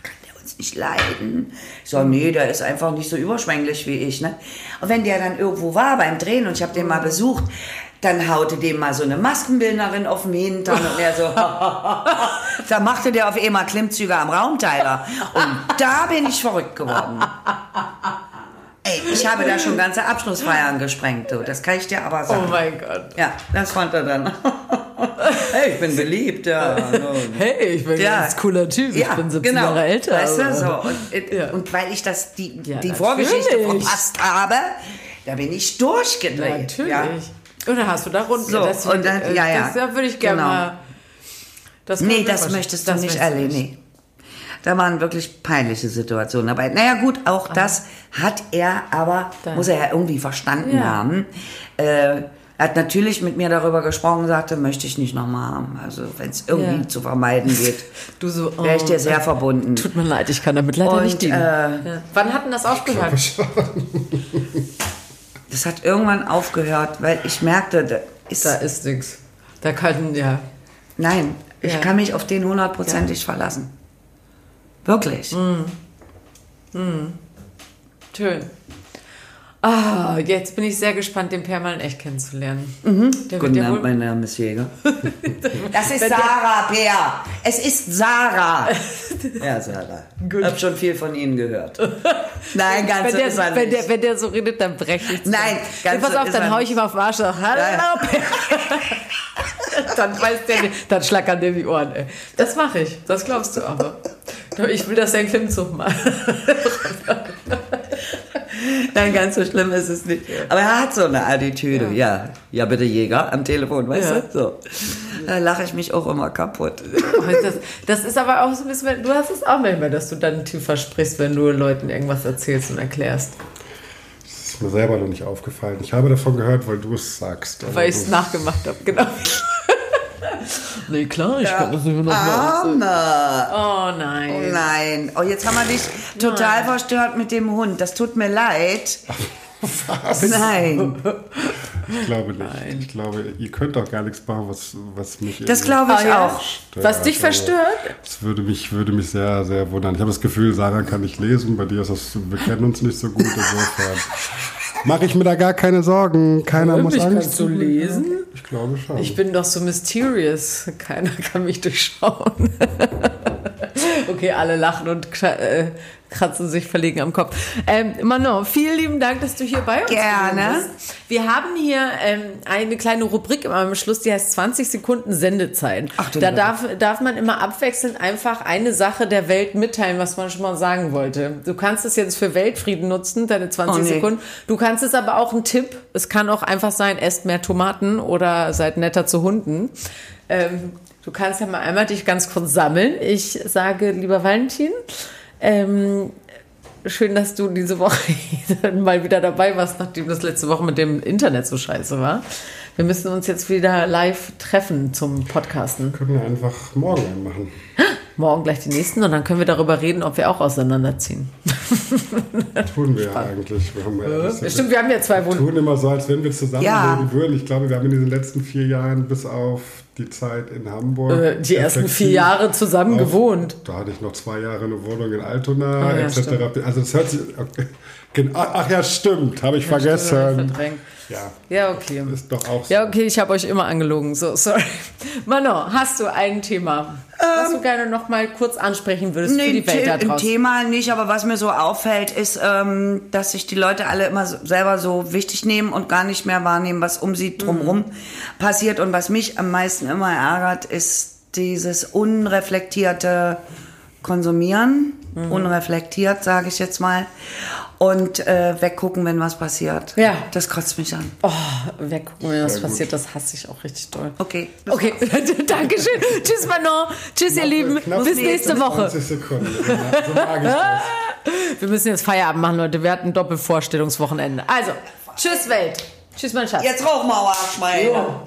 kann der uns nicht leiden? Ich so, nee, der ist einfach nicht so überschwänglich wie ich, ne? Und wenn der dann irgendwo war beim Drehen und ich habe den mal besucht, dann haute dem mal so eine Maskenbildnerin auf den Hintern und er so, (laughs) da machte der auf einmal Klimmzüge am Raumteiler. Und da bin ich verrückt geworden. Ey, ich habe da schon ganze Abschlussfeiern gesprengt, du. Das kann ich dir aber sagen. Oh mein Gott. Ja, das fand er dann. (laughs) hey, ich bin beliebt, ja. Hey, ich bin ja. ein cooler Typ. Ja, ich bin 17 genau. Jahre älter. Weißt du, so. Und, ja. und weil ich das, die, ja, die Vorgeschichte verpasst habe, da bin ich durchgedreht. Natürlich. Ja. Und dann hast du da rund. So, das, und dann- äh, ja, ja. Das, da würde ich gerne Genau. mal. Das Nee, das möchtest du Das nicht erleben. Da waren wirklich peinliche Situationen dabei. Naja gut, auch das hat er aber, Dann. muss er ja irgendwie verstanden Ja. haben. Äh, er hat natürlich mit mir darüber gesprochen und sagte, möchte ich nicht nochmal haben. Also wenn es irgendwie Ja. zu vermeiden geht, (laughs) Du so, wäre ich oh, dir sehr verbunden. Tut mir leid, ich kann damit leider Und, nicht dienen. äh, ja. Wann hat denn das aufgehört? (laughs) Das hat irgendwann aufgehört, weil ich merkte, da ist, Da ist nichts. Da kann, ja. nein, ich Ja. kann mich auf den hundertprozentig verlassen. Wirklich. Mhm. Schön. Ah, jetzt bin ich sehr gespannt, den Per mal in echt kennenzulernen. Der Guten Abend, mein Name ist Jäger. (laughs) Das ist Sarah, Peer. Es ist Sarah. (laughs) Ja, Sarah. Ich habe schon viel von Ihnen gehört. (laughs) Nein, ganz wenn, der, ist er wenn, der, wenn der so redet, dann breche ich Nein, ganz Pass auf, ist dann er hau ich ihm auf den Arsch. Hallo, Ja. Per. dann weiß der nicht, dann schlackern dir die Ohren. Ey. Das mache ich, das glaubst du aber. (laughs) Ich will, dass der einen Klimmzug macht. (laughs) Nein, ganz so schlimm ist es nicht. Aber er hat so eine Attitüde. Ja, ja, bitte Jäger am Telefon, weißt Ja. du? So. Da lache ich mich auch immer kaputt. Das, das ist aber auch so ein bisschen, du hast es auch manchmal, dass du dann tiefer sprichst, wenn du Leuten irgendwas erzählst und erklärst. Das ist mir selber noch nicht aufgefallen. Ich habe davon gehört, weil du es sagst. Weil ich es das- nachgemacht habe, genau. (laughs) (laughs) nee, klar, ich kann das nicht mehr noch Arme. Oh Oh nein. nein. Oh, jetzt haben wir dich total verstört mit dem Hund. Das tut mir leid. (laughs) Nein. Ich glaube nicht. Ich glaube, ihr könnt doch gar nichts machen, was, was mich. Das glaube ich Ah, ja? auch. Was dich aber- verstört? Das würde mich, würde mich sehr, sehr wundern. Ich habe das Gefühl, Sarah kann nicht lesen. Bei dir ist das, wir kennen uns nicht so gut. Insofern (laughs) mache ich mir da gar keine Sorgen. Keiner muss Angst kannst du haben. lesen? Ich glaube schon. Ich bin doch so mysterious. Keiner kann mich durchschauen. (laughs) okay, alle lachen und äh, kratzen sich verlegen am Kopf. Ähm, Manon, vielen lieben Dank, dass du hier bei uns Gerne. bist. Wir haben hier ähm, eine kleine Rubrik am Schluss, die heißt 20 Sekunden Sendezeit. Ach, du da darf, darf man immer abwechselnd einfach eine Sache der Welt mitteilen, was man schon mal sagen wollte. Du kannst es jetzt für Weltfrieden nutzen, deine 20 Oh, nee. Sekunden. Du kannst es aber auch ein Tipp. Es kann auch einfach sein, esst mehr Tomaten oder seid netter zu Hunden. Ähm, du kannst ja mal einmal dich ganz kurz sammeln. Ich sage, lieber Valentin, ähm, schön, dass du diese Woche (laughs) mal wieder dabei warst, nachdem das letzte Woche mit dem Internet so scheiße war. Wir müssen uns jetzt wieder live treffen zum Podcasten. können wir einfach morgen machen. (gasps) Morgen gleich die nächsten und dann können wir darüber reden, ob wir auch auseinanderziehen. Tun wir ja eigentlich. Wir haben ja, das Stimmt, wir haben ja zwei Wohnungen. tun immer so, als wenn wir zusammenleben Ja. würden. Ich glaube, wir haben in diesen letzten vier Jahren bis auf die Zeit in Hamburg. Äh, Die ersten vier Jahre zusammen auf- gewohnt. Da hatte ich noch zwei Jahre eine Wohnung in Altona, Ah, ja, etc. stimmt. Also das hört sich. Okay. Ach ja, stimmt, habe ich Stimmt, vergessen. verdrängt. Ja, Ja, okay. ist doch auch so. Ja, okay, ich habe euch immer angelogen. So, sorry. (laughs) Manon, hast du ein Thema, was du gerne noch mal kurz ansprechen würdest für die Welt da ein draußen? Thema nicht, aber was mir so auffällt, ist, ähm, dass sich die Leute alle immer so, selber so wichtig nehmen und gar nicht mehr wahrnehmen, was um sie drumherum passiert. Und was mich am meisten immer ärgert, ist dieses unreflektierte Konsumieren, unreflektiert, sage ich jetzt mal, und äh, weggucken, wenn was passiert. Ja. Das kotzt mich an. Oh, weggucken, wenn was Sehr gut. passiert, das hasse ich auch richtig doll. Okay. Okay, (laughs) Dankeschön. Tschüss, Manon. Tschüss, ihr Lieben. Knapp Bis nächste Woche. 20 Sekunden. So mag ich das. (laughs) Wir müssen jetzt Feierabend machen, Leute. Wir hatten ein Doppelvorstellungswochenende. Also, tschüss, Welt. Tschüss, mein Schatz. Jetzt Rauchmauer, Schweine.